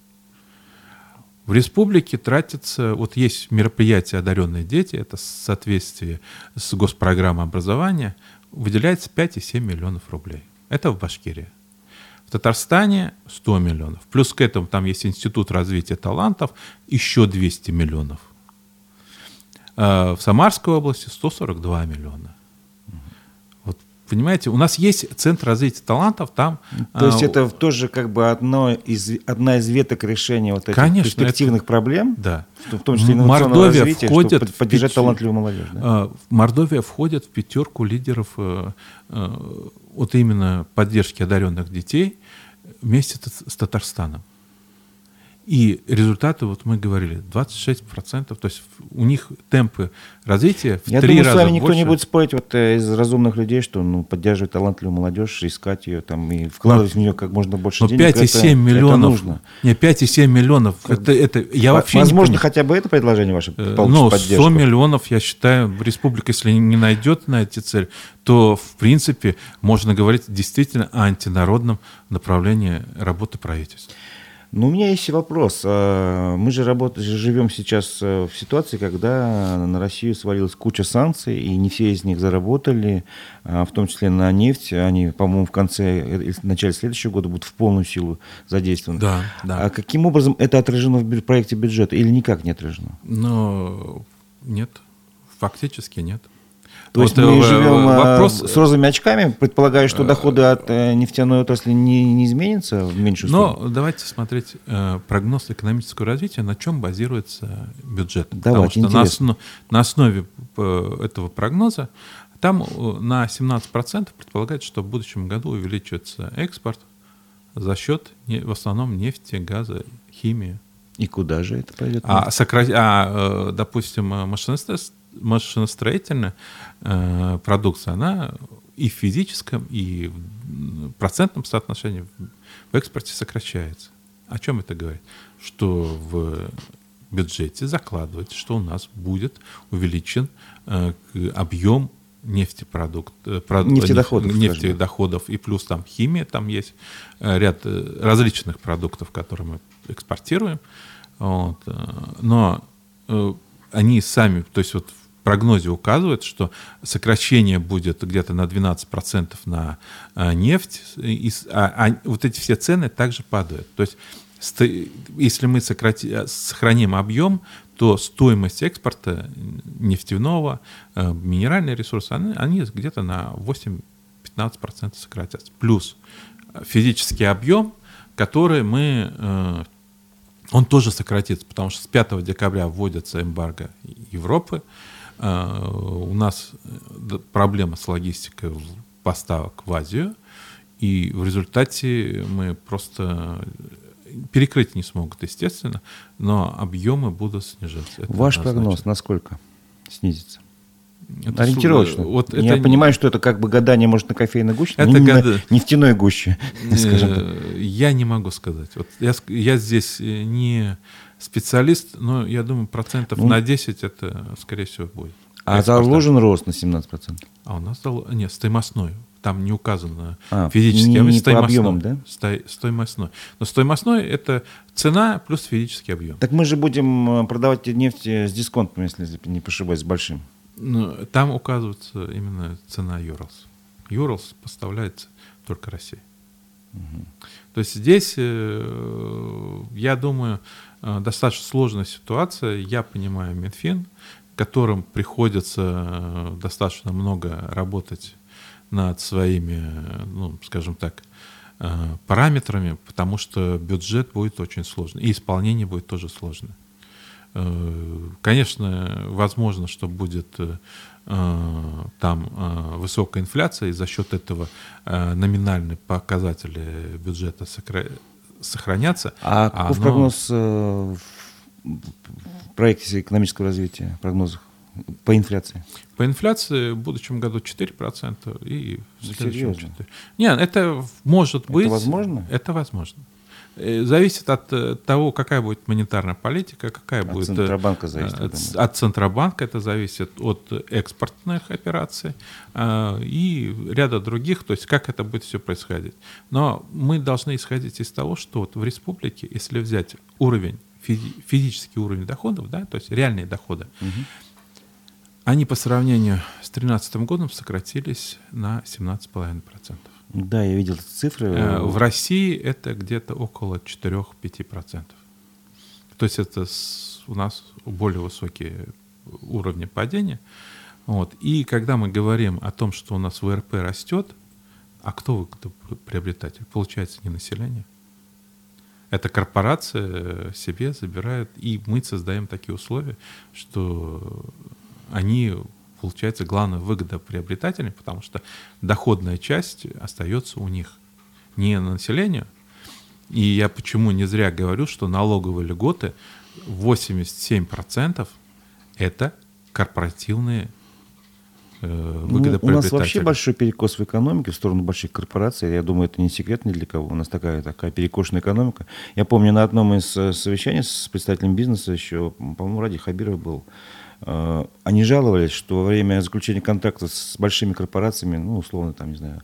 В республике тратится, вот есть мероприятие «Одаренные дети», это в соответствии с госпрограммой образования, выделяется 5,7 миллионов рублей. Это в Башкирии. В Татарстане 100 миллионов. Плюс к этому там есть Институт развития талантов, еще 200 миллионов. Э, в Самарской области 142 миллиона. Понимаете, у нас есть центр развития талантов, там... То есть а, это тоже как бы одно из, одна из веток решения вот этих конечно, перспективных это, проблем? Да. В том числе инновационного Мордовия развития, входит чтобы поддержать пяти, талантливую молодежь. Да? А, Мордовия входит в пятерку лидеров э, э, вот именно поддержки одаренных детей вместе с Татарстаном. И результаты, вот мы говорили, 26%, то есть у них темпы развития в Я три думаю, раза с вами никто больше. не будет спорить вот, э, из разумных людей, что ну, поддерживать талантливую молодежь, искать ее там, и вкладывать но, в нее как можно больше но денег. 5,7 миллионов. Это нужно. Не, 5,7 миллионов. Это, это, я вообще Возможно, не хотя бы это предложение ваше э, Ну, 100 миллионов, я считаю, республика, если не найдет на эти цели, то, в принципе, можно говорить действительно о антинародном направлении работы правительства. Ну, у меня есть вопрос. А, мы же работаем, живем сейчас э, в ситуации, когда на Россию свалилась куча санкций, и не все из них заработали, а, в том числе на нефть. Они, по-моему, в конце, э, в начале следующего года будут в полную силу задействованы. Да, да. А каким образом это отражено в проекте бюджета или никак не отражено? Ну, нет. Фактически нет. То вот есть мы живем э, вопрос... с розовыми очками, предполагая, что доходы от э, нефтяной отрасли не, не изменятся в меньшую сторону? Но давайте смотреть э, прогноз экономического развития, на чем базируется бюджет. Давайте, Потому что на, на основе этого прогноза там на 17% предполагается, что в будущем году увеличивается экспорт за счет в основном нефти, газа, химии. И куда же это пойдет? А, сокра... а допустим, э, продукция, она и в физическом, и в процентном соотношении в экспорте сокращается. О чем это говорит? Что в бюджете закладывается, что у нас будет увеличен э, объем нефтепродукт, э, нефтедоходов, нефтедоходов и плюс там химия, там есть э, ряд э, различных продуктов, которые мы экспортируем. Вот. Но они сами, то есть вот прогнозе указывает, что сокращение будет где-то на 12% на а, нефть, и, а, а вот эти все цены также падают. То есть если мы сократи, а, сохраним объем, то стоимость экспорта нефтяного, э, минеральные ресурсы, они, они где-то на 8-15% сократятся. Плюс физический объем, который мы э, он тоже сократится, потому что с 5 декабря вводится эмбарго Европы, у нас э, проблема с логистикой поставок в Азию, и в результате мы просто перекрыть не смогут, естественно, но объемы будут снижаться. Это Ваш однозначно. прогноз насколько снизится? Это Ориентировочно. Вот Я это... понимаю, что это как бы гадание, может, на кофейной гуще, это не гад... на нефтяной гуще, скажем так. Э, я не могу сказать. Вот я, я здесь э, не специалист, но я думаю, процентов ну, на 10 это, скорее всего, будет. А заложен рост на 17%? А у нас зал... нет, стоимостной. Там не указано а, физический, не, не по объемам, да? Сто... Стоимостной. Но стоимостной – это цена плюс физический объем. Так мы же будем э, продавать нефть с дисконтом, если не ошибаюсь, с большим. Ну, там указывается именно цена Юрлс. Юрлс поставляется только России. Угу. То есть здесь э, я думаю, э, достаточно сложная ситуация. Я понимаю Минфин, которым приходится э, достаточно много работать над своими, ну, скажем так, параметрами, потому что бюджет будет очень сложный, и исполнение будет тоже сложное. Конечно, возможно, что будет Э, там э, высокая инфляция, и за счет этого э, номинальные показатели бюджета сохранятся. А каков оно... прогноз в проекте экономического развития, прогнозах по инфляции? По инфляции в будущем году 4% и в следующем 4%. Нет, это может быть. Это возможно? Это возможно. Э, зависит от э, того, какая будет монетарная политика, какая от будет... Центробанка зависит. От, от Центробанка это зависит от экспортных операций и ряда других, то есть как это будет все происходить. Но мы должны исходить из того, что вот в республике, если взять уровень, физический уровень доходов, да, то есть реальные доходы, угу. они по сравнению с 2013 годом сократились на 17,5%. Да, я видел цифры. Э, в России это где-то около 4-5%. То есть это у нас более высокие уровни падения. Вот. И когда мы говорим о том, что у нас ВРП растет, а кто, приобретатель? Получается не население. Это корпорация себе забирает, и мы создаем такие условия, что они получается главная выгода приобретателям, потому что доходная часть остается у них, не на население. И я почему не зря говорю, что налоговые льготы 87% это корпоративные э, ну, у нас вообще большой перекос в экономике в сторону больших корпораций. Я думаю, это не секрет ни для кого. У нас такая, такая перекошенная экономика. Я помню, на одном из э, совещаний с представителем бизнеса еще, по-моему, Ради Хабиров был, они жаловались, что во время заключения контракта с большими корпорациями, ну, условно, там, не знаю,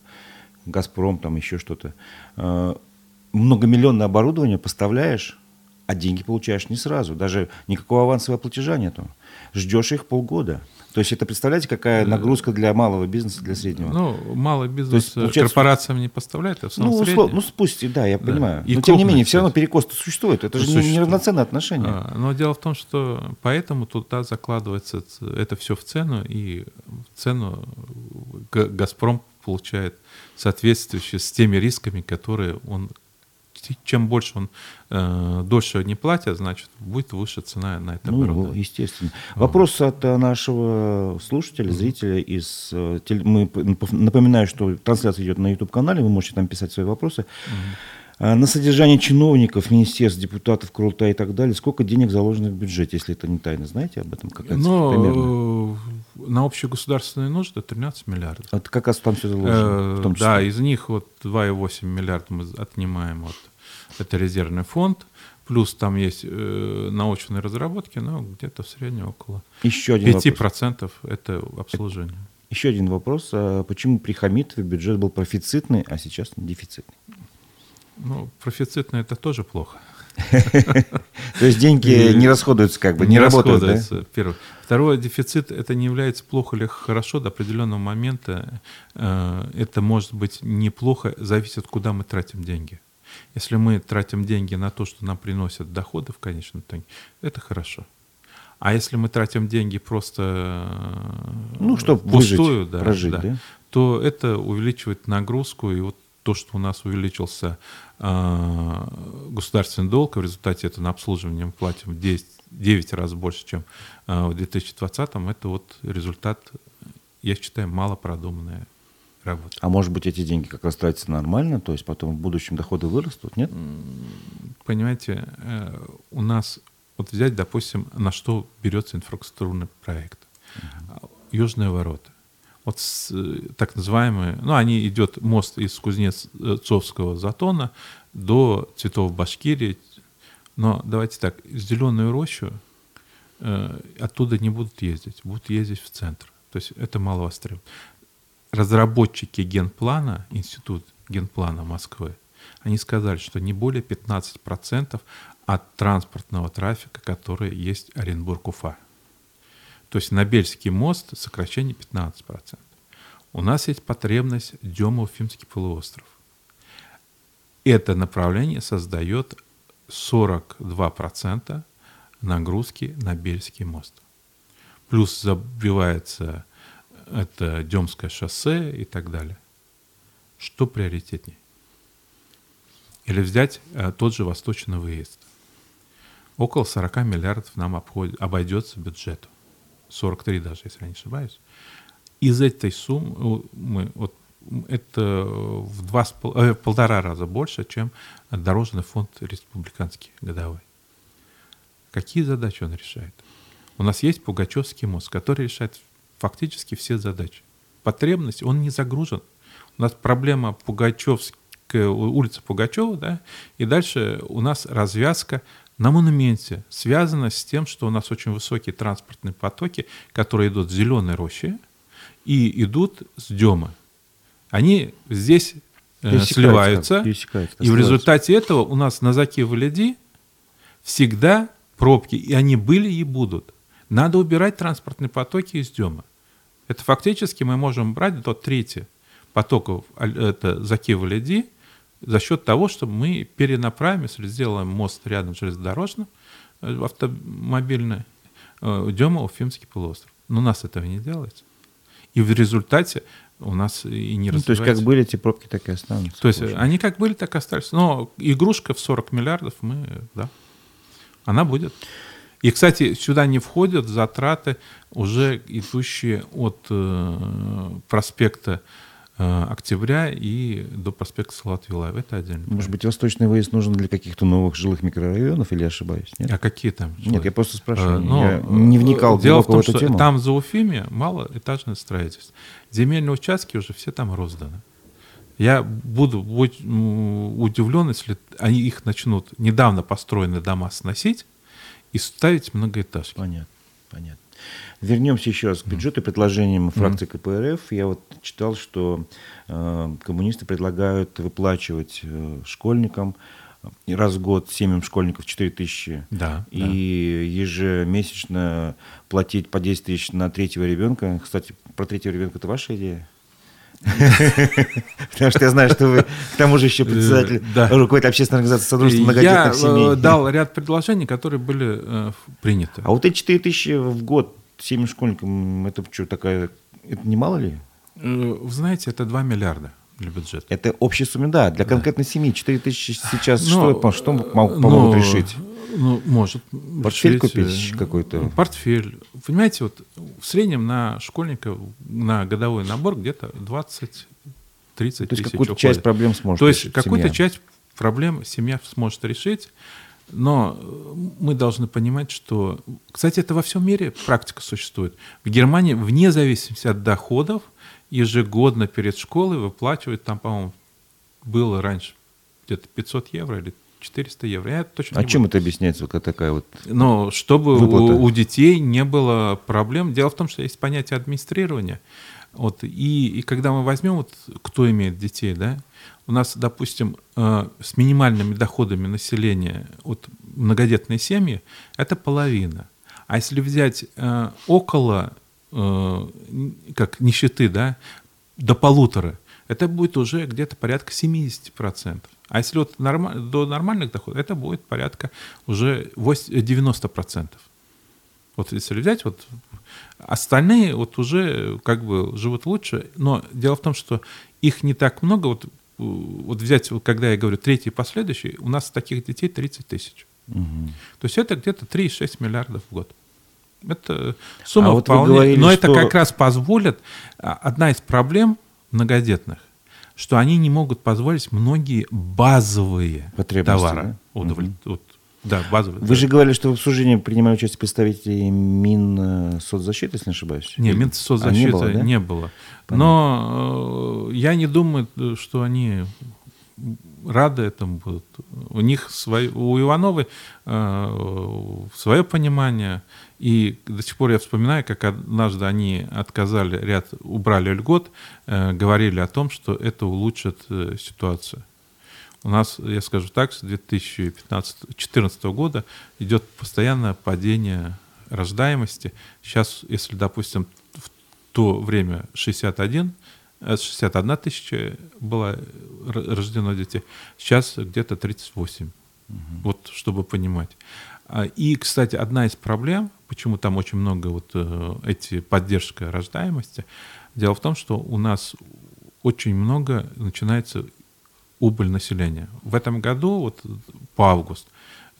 «Газпром», там еще что-то, э, многомиллионное оборудование поставляешь, а деньги получаешь не сразу. Даже никакого авансового платежа нету. Ждешь их полгода. То есть это представляете, какая э, нагрузка для малого бизнеса, для среднего? Ну, малый бизнес есть, корпорациям не поставляет, а в ну, услов, ну, спусть, да, я да. понимаю. И но тем не менее, все равно перекос существует. Это же существует. неравноценное отношение. А, но дело в том, что поэтому туда закладывается это все в цену, и в цену «Газпром» получает соответствующие с теми рисками, которые он чем больше он э, дольше не платит, значит, будет выше цена на это ну, оборудование. естественно. Вот. Вопрос от э, нашего слушателя, зрителя из... Э, мы напоминаю, что трансляция идет на YouTube-канале, вы можете там писать свои вопросы. Угу. На содержание чиновников, министерств, депутатов, Крута и так далее, сколько денег заложено в бюджете, если это не тайна? Знаете об этом? Какая ну, примерно? на общие государственные нужды 13 миллиардов. Это как раз там все заложено? числе. Да, из них вот 2,8 миллиарда мы отнимаем от это резервный фонд, плюс там есть э, научные разработки, но где-то в среднем около Еще один 5% вопрос. это обслуживание. Еще один вопрос. А почему при Хамитове бюджет был профицитный, а сейчас дефицитный? Ну, профицитный это тоже плохо. То есть деньги не расходуются как бы, не работают, да? Первое. Второе, дефицит это не является плохо или хорошо до определенного момента. Э, это может быть неплохо, зависит, куда мы тратим деньги. Если мы тратим деньги на то, что нам приносят доходы в конечном итоге, это хорошо. А если мы тратим деньги просто ну, чтобы пустую, выжить, да, прожить, да, да? то это увеличивает нагрузку. И вот то, что у нас увеличился э, государственный долг, в результате это на обслуживание мы платим 10, 9 раз больше, чем э, в 2020, это вот результат, я считаю, малопродуманная работать. А может быть, эти деньги как раз тратятся нормально, то есть потом в будущем доходы вырастут, нет? Понимаете, э, у нас, вот взять, допустим, на что берется инфраструктурный проект. Угу. Южные ворота. Вот с, э, так называемые, ну, они идет мост из Кузнецовского затона до Цветов Башкирии. Но давайте так, зеленую рощу э, оттуда не будут ездить, будут ездить в центр. То есть это мало востребовано разработчики генплана, Институт генплана Москвы, они сказали, что не более 15% от транспортного трафика, который есть Оренбург-Уфа. То есть на Бельский мост сокращение 15%. У нас есть потребность Демов-Фимский полуостров. Это направление создает 42% нагрузки на Бельский мост. Плюс забивается это Демское шоссе и так далее. Что приоритетнее? Или взять э, тот же восточный выезд. Около 40 миллиардов нам обходит, обойдется бюджету. 43 даже, если я не ошибаюсь. Из этой суммы мы, вот, это в, два, э, в полтора раза больше, чем дорожный фонд республиканский годовой. Какие задачи он решает? У нас есть Пугачевский мост, который решает фактически все задачи. Потребность, он не загружен. У нас проблема Пугачевская, улица Пугачева, да, и дальше у нас развязка на монументе связана с тем, что у нас очень высокие транспортные потоки, которые идут с зеленой рощи и идут с Демы. Они здесь э, сливаются, и в результате этого у нас на Заки-Валиди всегда пробки, и они были и будут. Надо убирать транспортные потоки из Демы. Это фактически мы можем брать до трети потоков это Заки-Валиди за счет того, что мы перенаправим, если сделаем мост рядом железнодорожным, э, автомобильный, э, идем в Уфимский полуостров. Но у нас этого не делается. И в результате у нас и не ну, То есть как были эти пробки, так и останутся. То есть больше. они как были, так и остались. Но игрушка в 40 миллиардов мы, да, она будет. И, кстати, сюда не входят затраты, уже идущие от э, проспекта Э, октября и до проспекта Салат Вилаев. Это отдельно. Может быть, восточный выезд нужен для каких-то новых жилых микрорайонов, или я ошибаюсь? Нет? А какие там? Жилые? Нет, я просто спрашиваю. А, но, я не вникал дело в том, в эту что тему. там за Уфиме малоэтажное строительство. Земельные участки уже все там розданы. Я буду удивлен, если они их начнут недавно построенные дома сносить и ставить многоэтажки. Понятно, понятно. Вернемся еще раз к бюджету и предложениям фракции КПРФ. Я вот читал, что э, коммунисты предлагают выплачивать э, школьникам раз в год семьям школьников 4 тысячи. Да, и да. ежемесячно платить по 10 тысяч на третьего ребенка. Кстати, про третьего ребенка это ваша идея? Потому что я знаю, что вы к тому же еще председатель да. руководитель общественной организации Содружества многодетных семей. Я дал ряд предложений, которые были э, приняты. А вот эти 4 тысячи в год семь школьникам, это что, такая, это не мало ли? Э, вы знаете, это 2 миллиарда для бюджета. Это общая сумма, да. Для конкретной семьи 4 тысячи сейчас но, что, что могут, но, решить? Ну, может. Портфель купить э, какой-то? Портфель. Понимаете, вот в среднем на школьника на годовой набор где-то 20-30 тысяч То есть какую-то часть проблем сможет То есть какую-то часть проблем семья сможет решить. Но мы должны понимать, что, кстати, это во всем мире практика существует. В Германии, вне зависимости от доходов, ежегодно перед школой выплачивают, там, по-моему, было раньше где-то 500 евро или 400 евро. Я точно а чем буду. это объясняется, вот такая вот Но чтобы у, у детей не было проблем. Дело в том, что есть понятие администрирования. Вот, и, и когда мы возьмем, вот, кто имеет детей, да, у нас, допустим, э, с минимальными доходами населения, вот многодетные семьи, это половина. А если взять э, около, э, как нищеты, да, до полутора, это будет уже где-то порядка 70%. А если вот норм, до нормальных доходов, это будет порядка уже 90%. Вот если взять, вот остальные вот уже как бы живут лучше, но дело в том, что их не так много, вот вот взять, вот когда я говорю третий и последующий, у нас таких детей 30 тысяч. Угу. То есть это где-то 3,6 миллиардов в год. Это сумма а вот вполне, говорили, но это как раз позволит, а, одна из проблем многодетных, что они не могут позволить многие базовые товары да? удовлет... угу. да, базовые. Вы да. же говорили, что в обсуждении принимали участие представители Минсоцзащиты, если не ошибаюсь? Нет, Минсоцзащиты а не было. Да? Не было. Но э, я не думаю, что они рады этому будут. У них свои, у Ивановой э, свое понимание. И до сих пор я вспоминаю, как однажды они отказали ряд, убрали льгот, э, говорили о том, что это улучшит э, ситуацию. У нас, я скажу так, с 2014 года идет постоянное падение рождаемости. Сейчас, если, допустим, в то время 61, 61 э, тысяча было рождено детей, сейчас где-то 38 Угу. Вот чтобы понимать. А, и, кстати, одна из проблем, почему там очень много вот э, эти поддержка рождаемости, дело в том, что у нас очень много начинается убыль населения. В этом году, вот по август,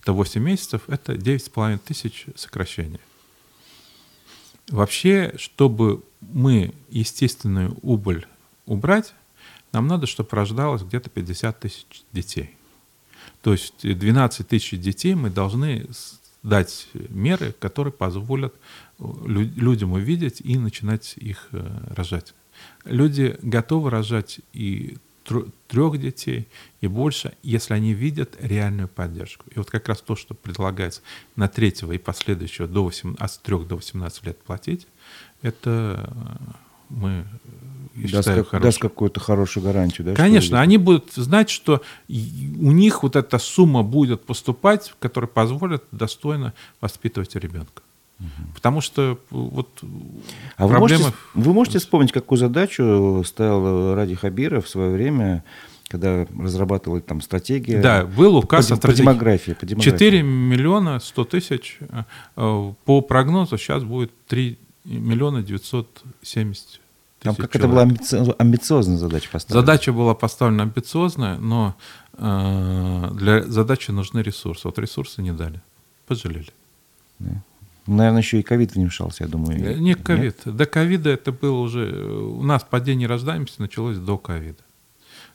это 8 месяцев, это 9,5 тысяч сокращений. Вообще, чтобы мы естественную убыль убрать, нам надо, чтобы рождалось где-то 50 тысяч детей. То есть 12 тысяч детей мы должны дать меры, которые позволят э, людям увидеть и начинать их э, рожать. Люди готовы рожать и трех детей и больше, если они видят реальную поддержку. И вот как раз то, что предлагается на третьего и последующего до 8, от 3 до 18 лет платить, это э, мы я даст, считаю, как, даст какую-то хорошую гарантию. Да, Конечно, они будут знать, что у них вот эта сумма будет поступать, которая позволит достойно воспитывать ребенка. Угу. Потому что вот а проблема... вы, можете, вы можете вспомнить, какую задачу ставил Ради Хабиров в свое время, когда разрабатывали там стратегии? Да, был указ по, о стратегии. По демографии, по демографии. 4 миллиона 100 тысяч. Э, по прогнозу сейчас будет 3 миллиона 970 там как человек. это была амбици... амбициозная задача поставлена? Задача была поставлена амбициозная, но э, для задачи нужны ресурсы. Вот ресурсы не дали. Пожалели. Да. Наверное, еще и ковид вмешался, я думаю. Э, не ковид. До ковида это было уже... У нас падение рождаемости началось до ковида.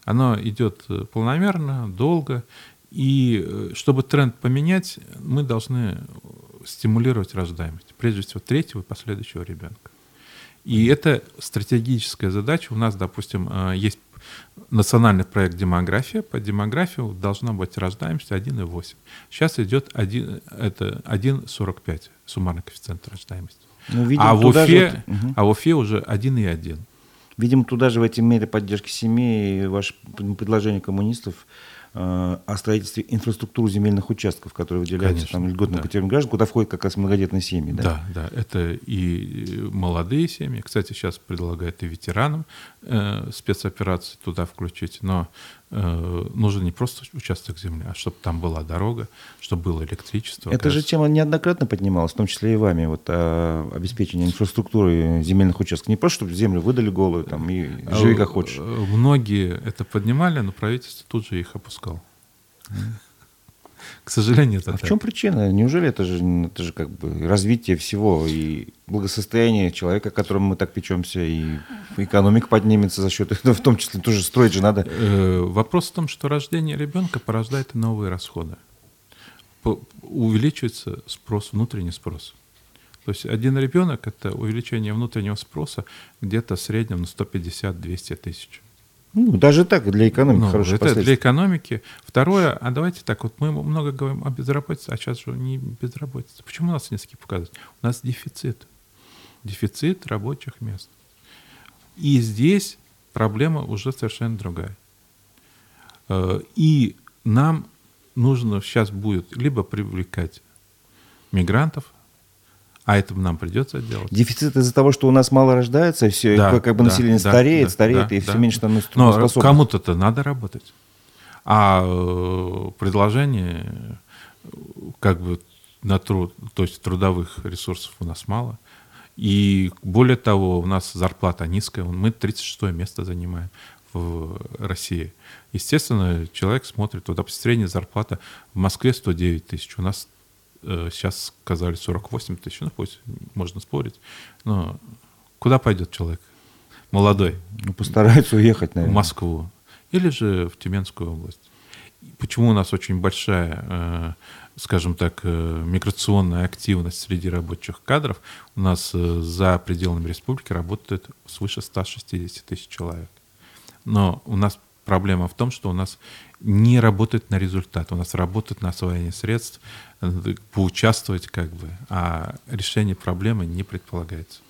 Оно идет э, планомерно, долго. И э, чтобы тренд поменять, мы должны стимулировать рождаемость. Прежде всего, третьего и последующего ребенка. И это стратегическая задача. У нас, допустим, э, есть национальный проект «Демография». По демографии должна быть рождаемость 1,8. Сейчас идет 1, это 1,45 суммарный коэффициент рождаемости. Ну, видимо, а, в Уфе, же... а в Уфе уже 1,1. Видимо, туда же в эти меры поддержки семьи ваше предложение коммунистов о строительстве инфраструктуры земельных участков, которые выделяются Конечно, там льготным да. категориям граждан, куда входят как раз многодетные семьи. Да? да, да, это и молодые семьи. Кстати, сейчас предлагают и ветеранам э, спецоперации туда включить, но Э, нужен не просто участок земли, а чтобы там была дорога, чтобы было электричество. Это газ. же тема неоднократно поднималась, в том числе и вами, вот о обеспечении инфраструктуры земельных участков. Не просто, чтобы землю выдали голую там, и а живи как хочешь. Многие это поднимали, но правительство тут же их опускало. К сожалению, это а так. в чем причина? Неужели это же, это же как бы развитие всего и благосостояние человека, о котором мы так печемся, и экономика поднимется за счет этого, в том числе тоже строить же надо. Э, вопрос в том, что рождение ребенка порождает новые расходы. Увеличивается спрос, внутренний спрос. То есть один ребенок – это увеличение внутреннего спроса где-то в среднем на 150-200 тысяч. Ну, даже так, для экономики ну, хорошие Это для экономики. Второе, а давайте так, вот мы много говорим о безработице, а сейчас же не безработица. Почему у нас низкие показатели? У нас дефицит. Дефицит рабочих мест. И здесь проблема уже совершенно другая. Э, и нам нужно сейчас будет либо привлекать мигрантов, а это нам придется делать. Дефицит из-за того, что у нас мало рождается, и все, да, как бы население да, стареет, да, стареет, да, и все да. меньше становится Но кому-то-то надо работать. А э, предложение как бы на труд, то есть трудовых ресурсов у нас мало. И более того, у нас зарплата низкая, мы 36 место занимаем в России. Естественно, человек смотрит, вот, средняя зарплата в Москве 109 тысяч, у нас сейчас сказали 48 тысяч, ну пусть можно спорить, но куда пойдет человек молодой? Ну, постарается уехать, наверное. В Москву или же в Тюменскую область. Почему у нас очень большая, э, скажем так, э, миграционная активность среди рабочих кадров? У нас за пределами республики работает свыше 160 тысяч человек. Но у нас проблема в том, что у нас не работает на результат, у нас работает на освоение средств, поучаствовать как бы, а решение проблемы не предполагается.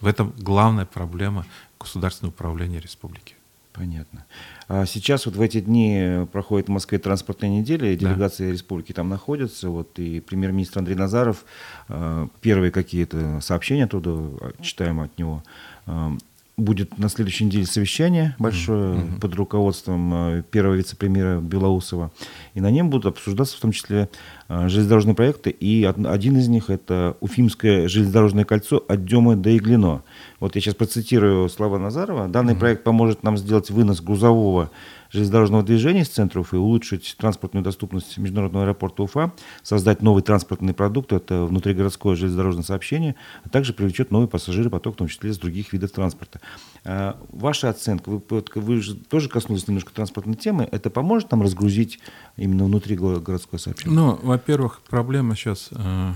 В этом главная проблема государственного управления республики. Понятно. А сейчас вот в эти дни проходит в Москве транспортная неделя, делегации да. республики там находятся, вот и премьер-министр Андрей Назаров, а, первые какие-то сообщения оттуда читаем от него, а, будет на следующей неделе совещание большое mm-hmm. под руководством э, первого вице-премьера Белоусова. И на нем будут обсуждаться в том числе э, железнодорожные проекты. И один из них – это Уфимское железнодорожное кольцо от Демы до Иглино. Вот я сейчас процитирую слова Назарова. Данный mm-hmm. проект поможет нам сделать вынос грузового железнодорожного движения из центра Уфы, улучшить транспортную доступность международного аэропорта Уфа, создать новый транспортный продукт, это внутригородское железнодорожное сообщение, а также привлечет новый пассажиропоток, в том числе из других видов транспорта. А ваша оценка, вы, вы же тоже коснулись немножко транспортной темы, это поможет нам разгрузить именно внутригородское сообщение? Ну, во-первых, проблема сейчас э,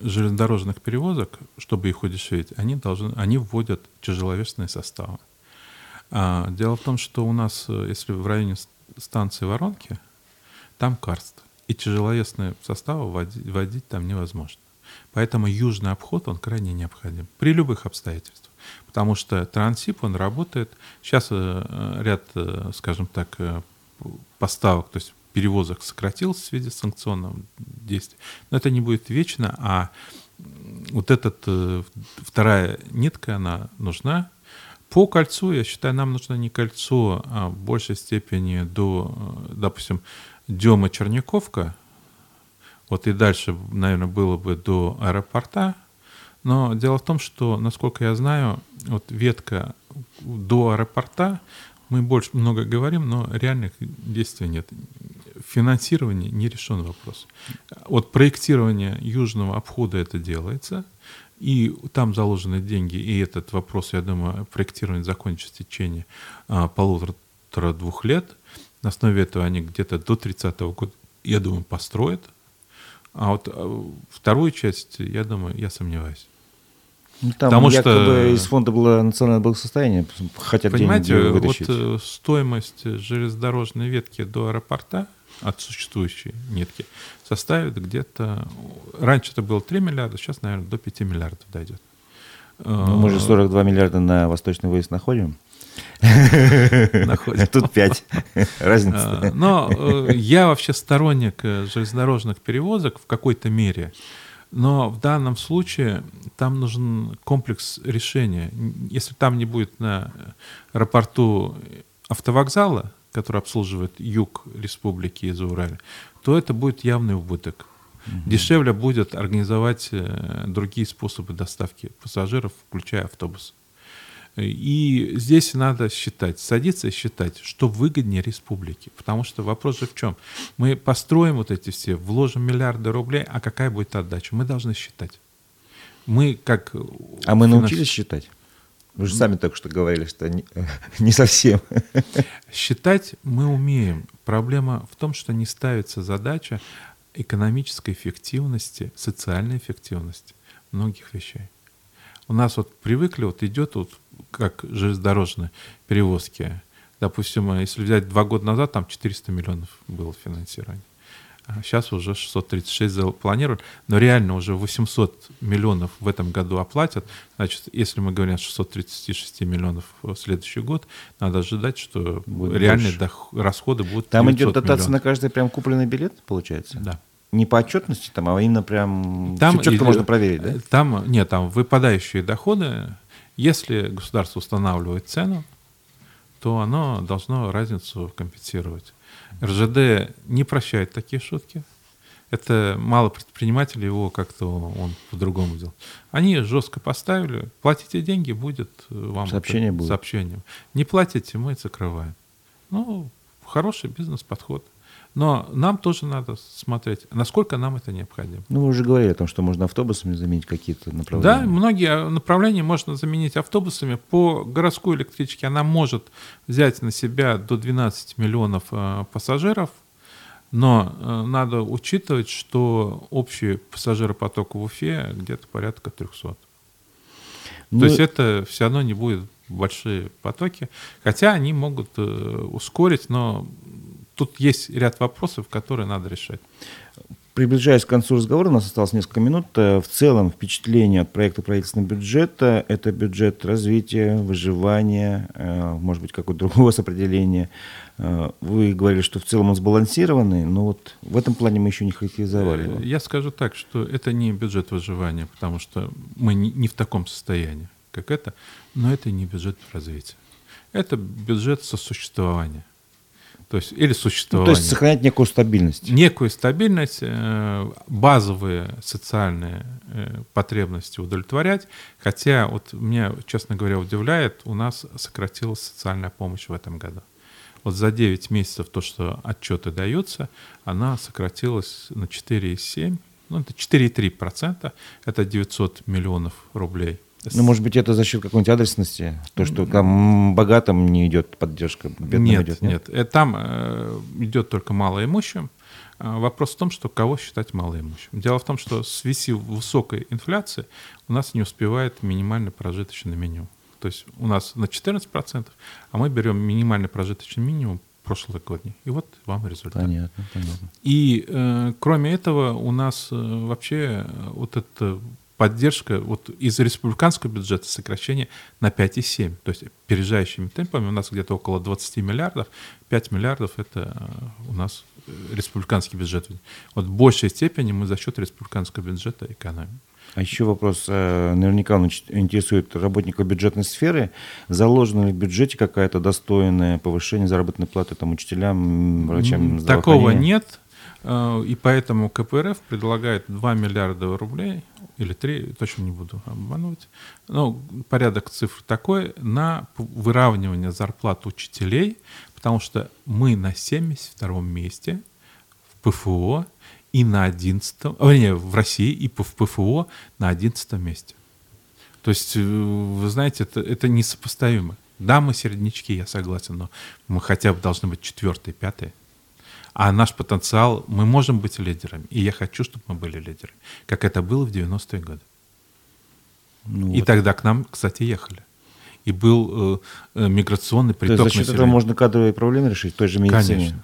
железнодорожных перевозок, чтобы их удешевить, они, должны, они вводят тяжеловесные составы. А, дело в том, что у нас, э, если в районе станции Воронки, там карст, и тяжеловесные составы водить, водить там невозможно. Поэтому южный обход, он крайне необходим при любых обстоятельствах. Потому что трансип, он работает. Сейчас э, ряд, э, скажем так, поставок, то есть перевозок сократился в связи с санкционным действием. Но это не будет вечно, а вот эта вторая нитка, она нужна, по кольцу, я считаю, нам нужно не кольцо, а в большей степени до, э, допустим, Дема Черняковка, вот и дальше, наверное, было бы до аэропорта. Но дело в том, что, насколько я знаю, вот ветка до аэропорта, мы больше много говорим, но реальных действий нет. Финансирование не решен вопрос. Вот проектирование южного обхода это делается – и там заложены деньги, и этот вопрос, я думаю, проектирование закончится в течение а, полутора-двух лет. На основе этого они где-то до 30-го года, я думаю, построят. А вот а, вторую часть, я думаю, я сомневаюсь. Ну, там Потому якобы что из фонда было национальное благосостояние, хотят понимаете, деньги вытащить. вот э, стоимость железнодорожной ветки до аэропорта от существующей нитки составит где-то... Раньше это было 3 миллиарда, сейчас, наверное, до 5 миллиардов дойдет. Ну, мы же 42 миллиарда на восточный выезд находим. Находим. Тут 5. Разница. А, но э, я вообще сторонник э, железнодорожных перевозок в какой-то мере. Но в данном случае там нужен комплекс решения. Если там не будет на аэропорту автовокзала, который обслуживает юг республики из Урале, то это будет явный убыток. Угу. Дешевле будет организовать э, другие способы доставки пассажиров, включая автобус. И здесь надо считать, садиться и считать, что выгоднее республике. Потому что вопрос же в чем? Мы построим вот эти все, вложим миллиарды рублей, а какая будет отдача? Мы должны считать. Мы как... А мы научились считать? Вы же сами только что говорили, что не, не совсем. Считать мы умеем. Проблема в том, что не ставится задача экономической эффективности, социальной эффективности многих вещей. У нас вот привыкли, вот идет вот как железнодорожные перевозки. Допустим, если взять два года назад, там 400 миллионов было финансирование. Сейчас уже 636 запланировали, но реально уже 800 миллионов в этом году оплатят. Значит, если мы говорим о 636 миллионов в следующий год, надо ожидать, что Будет реальные дох- расходы будут Там идет дотация миллионов. на каждый прям купленный билет, получается? Да. Не по отчетности, там, а именно прям там четко или, можно проверить, да? Там, нет, там выпадающие доходы. Если государство устанавливает цену, то оно должно разницу компенсировать. РЖД не прощает такие шутки. Это мало предпринимателей его как-то он по-другому делал. Они жестко поставили, платите деньги, будет вам сообщение будет. сообщение. Не платите, мы закрываем. Ну, хороший бизнес-подход. Но нам тоже надо смотреть, насколько нам это необходимо. Ну, вы уже говорили о том, что можно автобусами заменить какие-то направления. Да, многие направления можно заменить автобусами. По городской электричке она может взять на себя до 12 миллионов э, пассажиров, но э, надо учитывать, что общий пассажиропоток в Уфе где-то порядка 300. Ну, То есть это все равно не будет большие потоки, хотя они могут э, ускорить, но тут есть ряд вопросов, которые надо решать. Приближаясь к концу разговора, у нас осталось несколько минут. Э, в целом впечатление от проекта правительственного бюджета – это бюджет развития, выживания, э, может быть, какое-то другого определения. Э, вы говорили, что в целом он сбалансированный, но вот в этом плане мы еще не характеризовали. Я скажу так, что это не бюджет выживания, потому что мы не в таком состоянии. как это, но это не бюджет развития. Это бюджет сосуществования. То есть, или существование. Ну, то есть сохранять некую стабильность. Некую стабильность, э, базовые социальные э, потребности удовлетворять. Хотя вот меня, честно говоря, удивляет, у нас сократилась социальная помощь в этом году. Вот за 9 месяцев то, что отчеты даются, она сократилась на 4,7, ну это 4,3%, это 900 миллионов рублей. Ну, может быть, это за счет какой-нибудь адресности? То, что там богатым не идет поддержка, бедным нет, идет? Нет, нет. Э, там э, идет только малоимущим. А вопрос в том, что кого считать малоимущим. Дело в том, что в связи высокой инфляции у нас не успевает минимальный прожиточный минимум. То есть у нас на 14%, а мы берем минимальный прожиточный минимум прошлогодний. И вот вам результат. Понятно, понятно. И э, кроме этого у нас э, вообще э, вот это поддержка вот из республиканского бюджета сокращение на 5,7. То есть опережающими темпами у нас где-то около 20 миллиардов. 5 миллиардов — это э, у нас э, республиканский бюджет. Вот в большей степени мы за счет республиканского бюджета экономим. А еще вопрос, э, наверняка он интересует работников бюджетной сферы. Заложено ли в бюджете какое-то достойное повышение заработной платы там, учителям, врачам? Такого нет. И поэтому КПРФ предлагает 2 миллиарда рублей или три, точно не буду обманывать. Но порядок цифр такой на выравнивание зарплат учителей, потому что мы на 72 месте в ПФО и на 11, вернее, в России и в ПФО на 11 месте. То есть, э, вы знаете, это, это несопоставимо. Да, мы середнячки, я согласен, но мы хотя бы должны быть четвертые, пятые. А наш потенциал, мы можем быть лидерами. И я хочу, чтобы мы были лидерами, как это было в 90-е годы. Ну, и вот. тогда к нам, кстати, ехали. И был э, э миграционный приток То есть за счет этого можно кадровые проблемы решить в той же медицине? Конечно.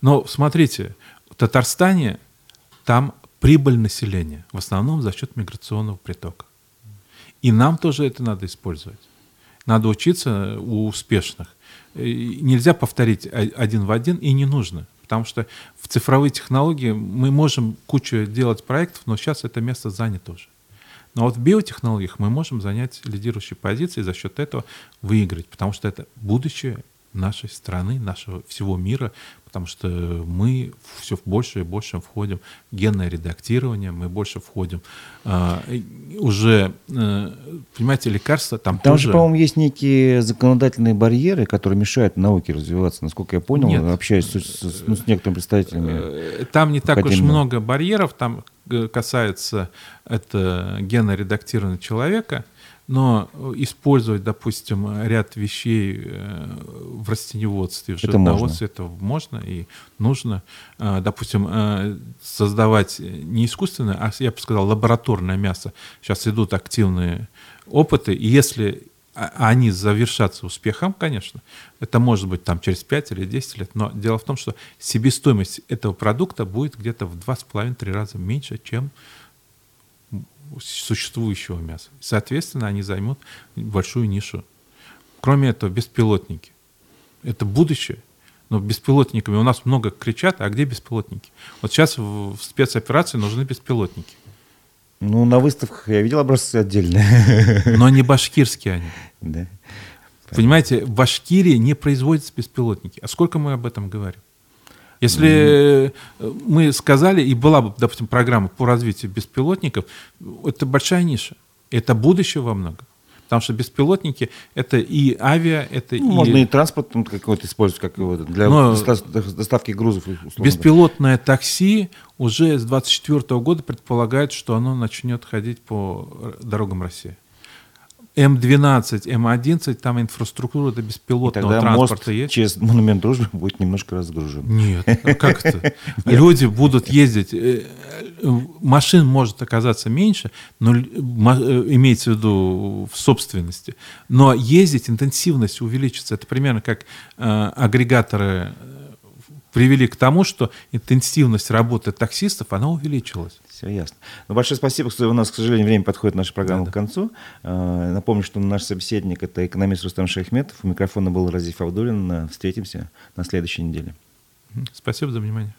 Но смотрите, в Татарстане там прибыль населения, в основном за счет миграционного притока. И нам тоже это надо использовать. Надо учиться у успешных. И нельзя повторить один в один, и не нужно. Потому что в цифровые технологии мы можем кучу делать проектов, но сейчас это место занято уже. Но вот в биотехнологиях мы можем занять лидирующие позиции и за счет этого выиграть, потому что это будущее нашей страны, нашего всего мира, потому что мы все больше и больше входим в генное редактирование, мы больше входим э, уже, э, понимаете, лекарства там, там тоже... же, по-моему, есть некие законодательные барьеры, которые мешают науке развиваться, насколько я понял, Нет. общаясь с, с, ну, с некоторыми представителями. Э, там не так уж много барьеров, там э, касается это генно редактирования человека, но использовать, допустим, ряд вещей э, в растеневодстве, в животноводстве, это можно и нужно. А, допустим, э, создавать не искусственное, а, я бы сказал, лабораторное мясо. Сейчас идут активные опыты, и если они завершатся успехом, конечно, это может быть там через 5 или 10 лет, но дело в том, что себестоимость этого продукта будет где-то в 2,5-3 раза меньше, чем существующего мяса. Соответственно, они займут большую нишу. Кроме этого, беспилотники. Это будущее. Но беспилотниками у нас много кричат, а где беспилотники? Вот сейчас в спецоперации нужны беспилотники. Ну, на выставках я видел образцы отдельные. Но не башкирские они. Да. Понимаете, в Башкирии не производятся беспилотники. А сколько мы об этом говорим? Если mm-hmm. мы сказали, и была бы, допустим, программа по развитию беспилотников, это большая ниша. Это будущее во многом. Потому что беспилотники это и авиа, это ну, и... Можно и транспорт какой-то использовать как для Но доставки грузов. Беспилотное такси уже с 2024 года предполагает, что оно начнет ходить по дорогам России. М12, М11, там инфраструктура до беспилотного тогда транспорта мост есть. через монумент дружбы будет немножко разгружен. Нет, а как это? Люди будут ездить, э, э, машин может оказаться меньше, но э, имеется в виду в собственности, но ездить интенсивность увеличится. Это примерно как агрегаторы привели к тому, что интенсивность работы таксистов, она увеличилась. Все ясно. Ну, большое спасибо. У нас, к сожалению, время подходит наша программа да, к концу. А, напомню, что наш собеседник – это экономист Рустам Шахметов. У микрофона был Разиф Авдулин. Встретимся на следующей неделе. Спасибо за внимание.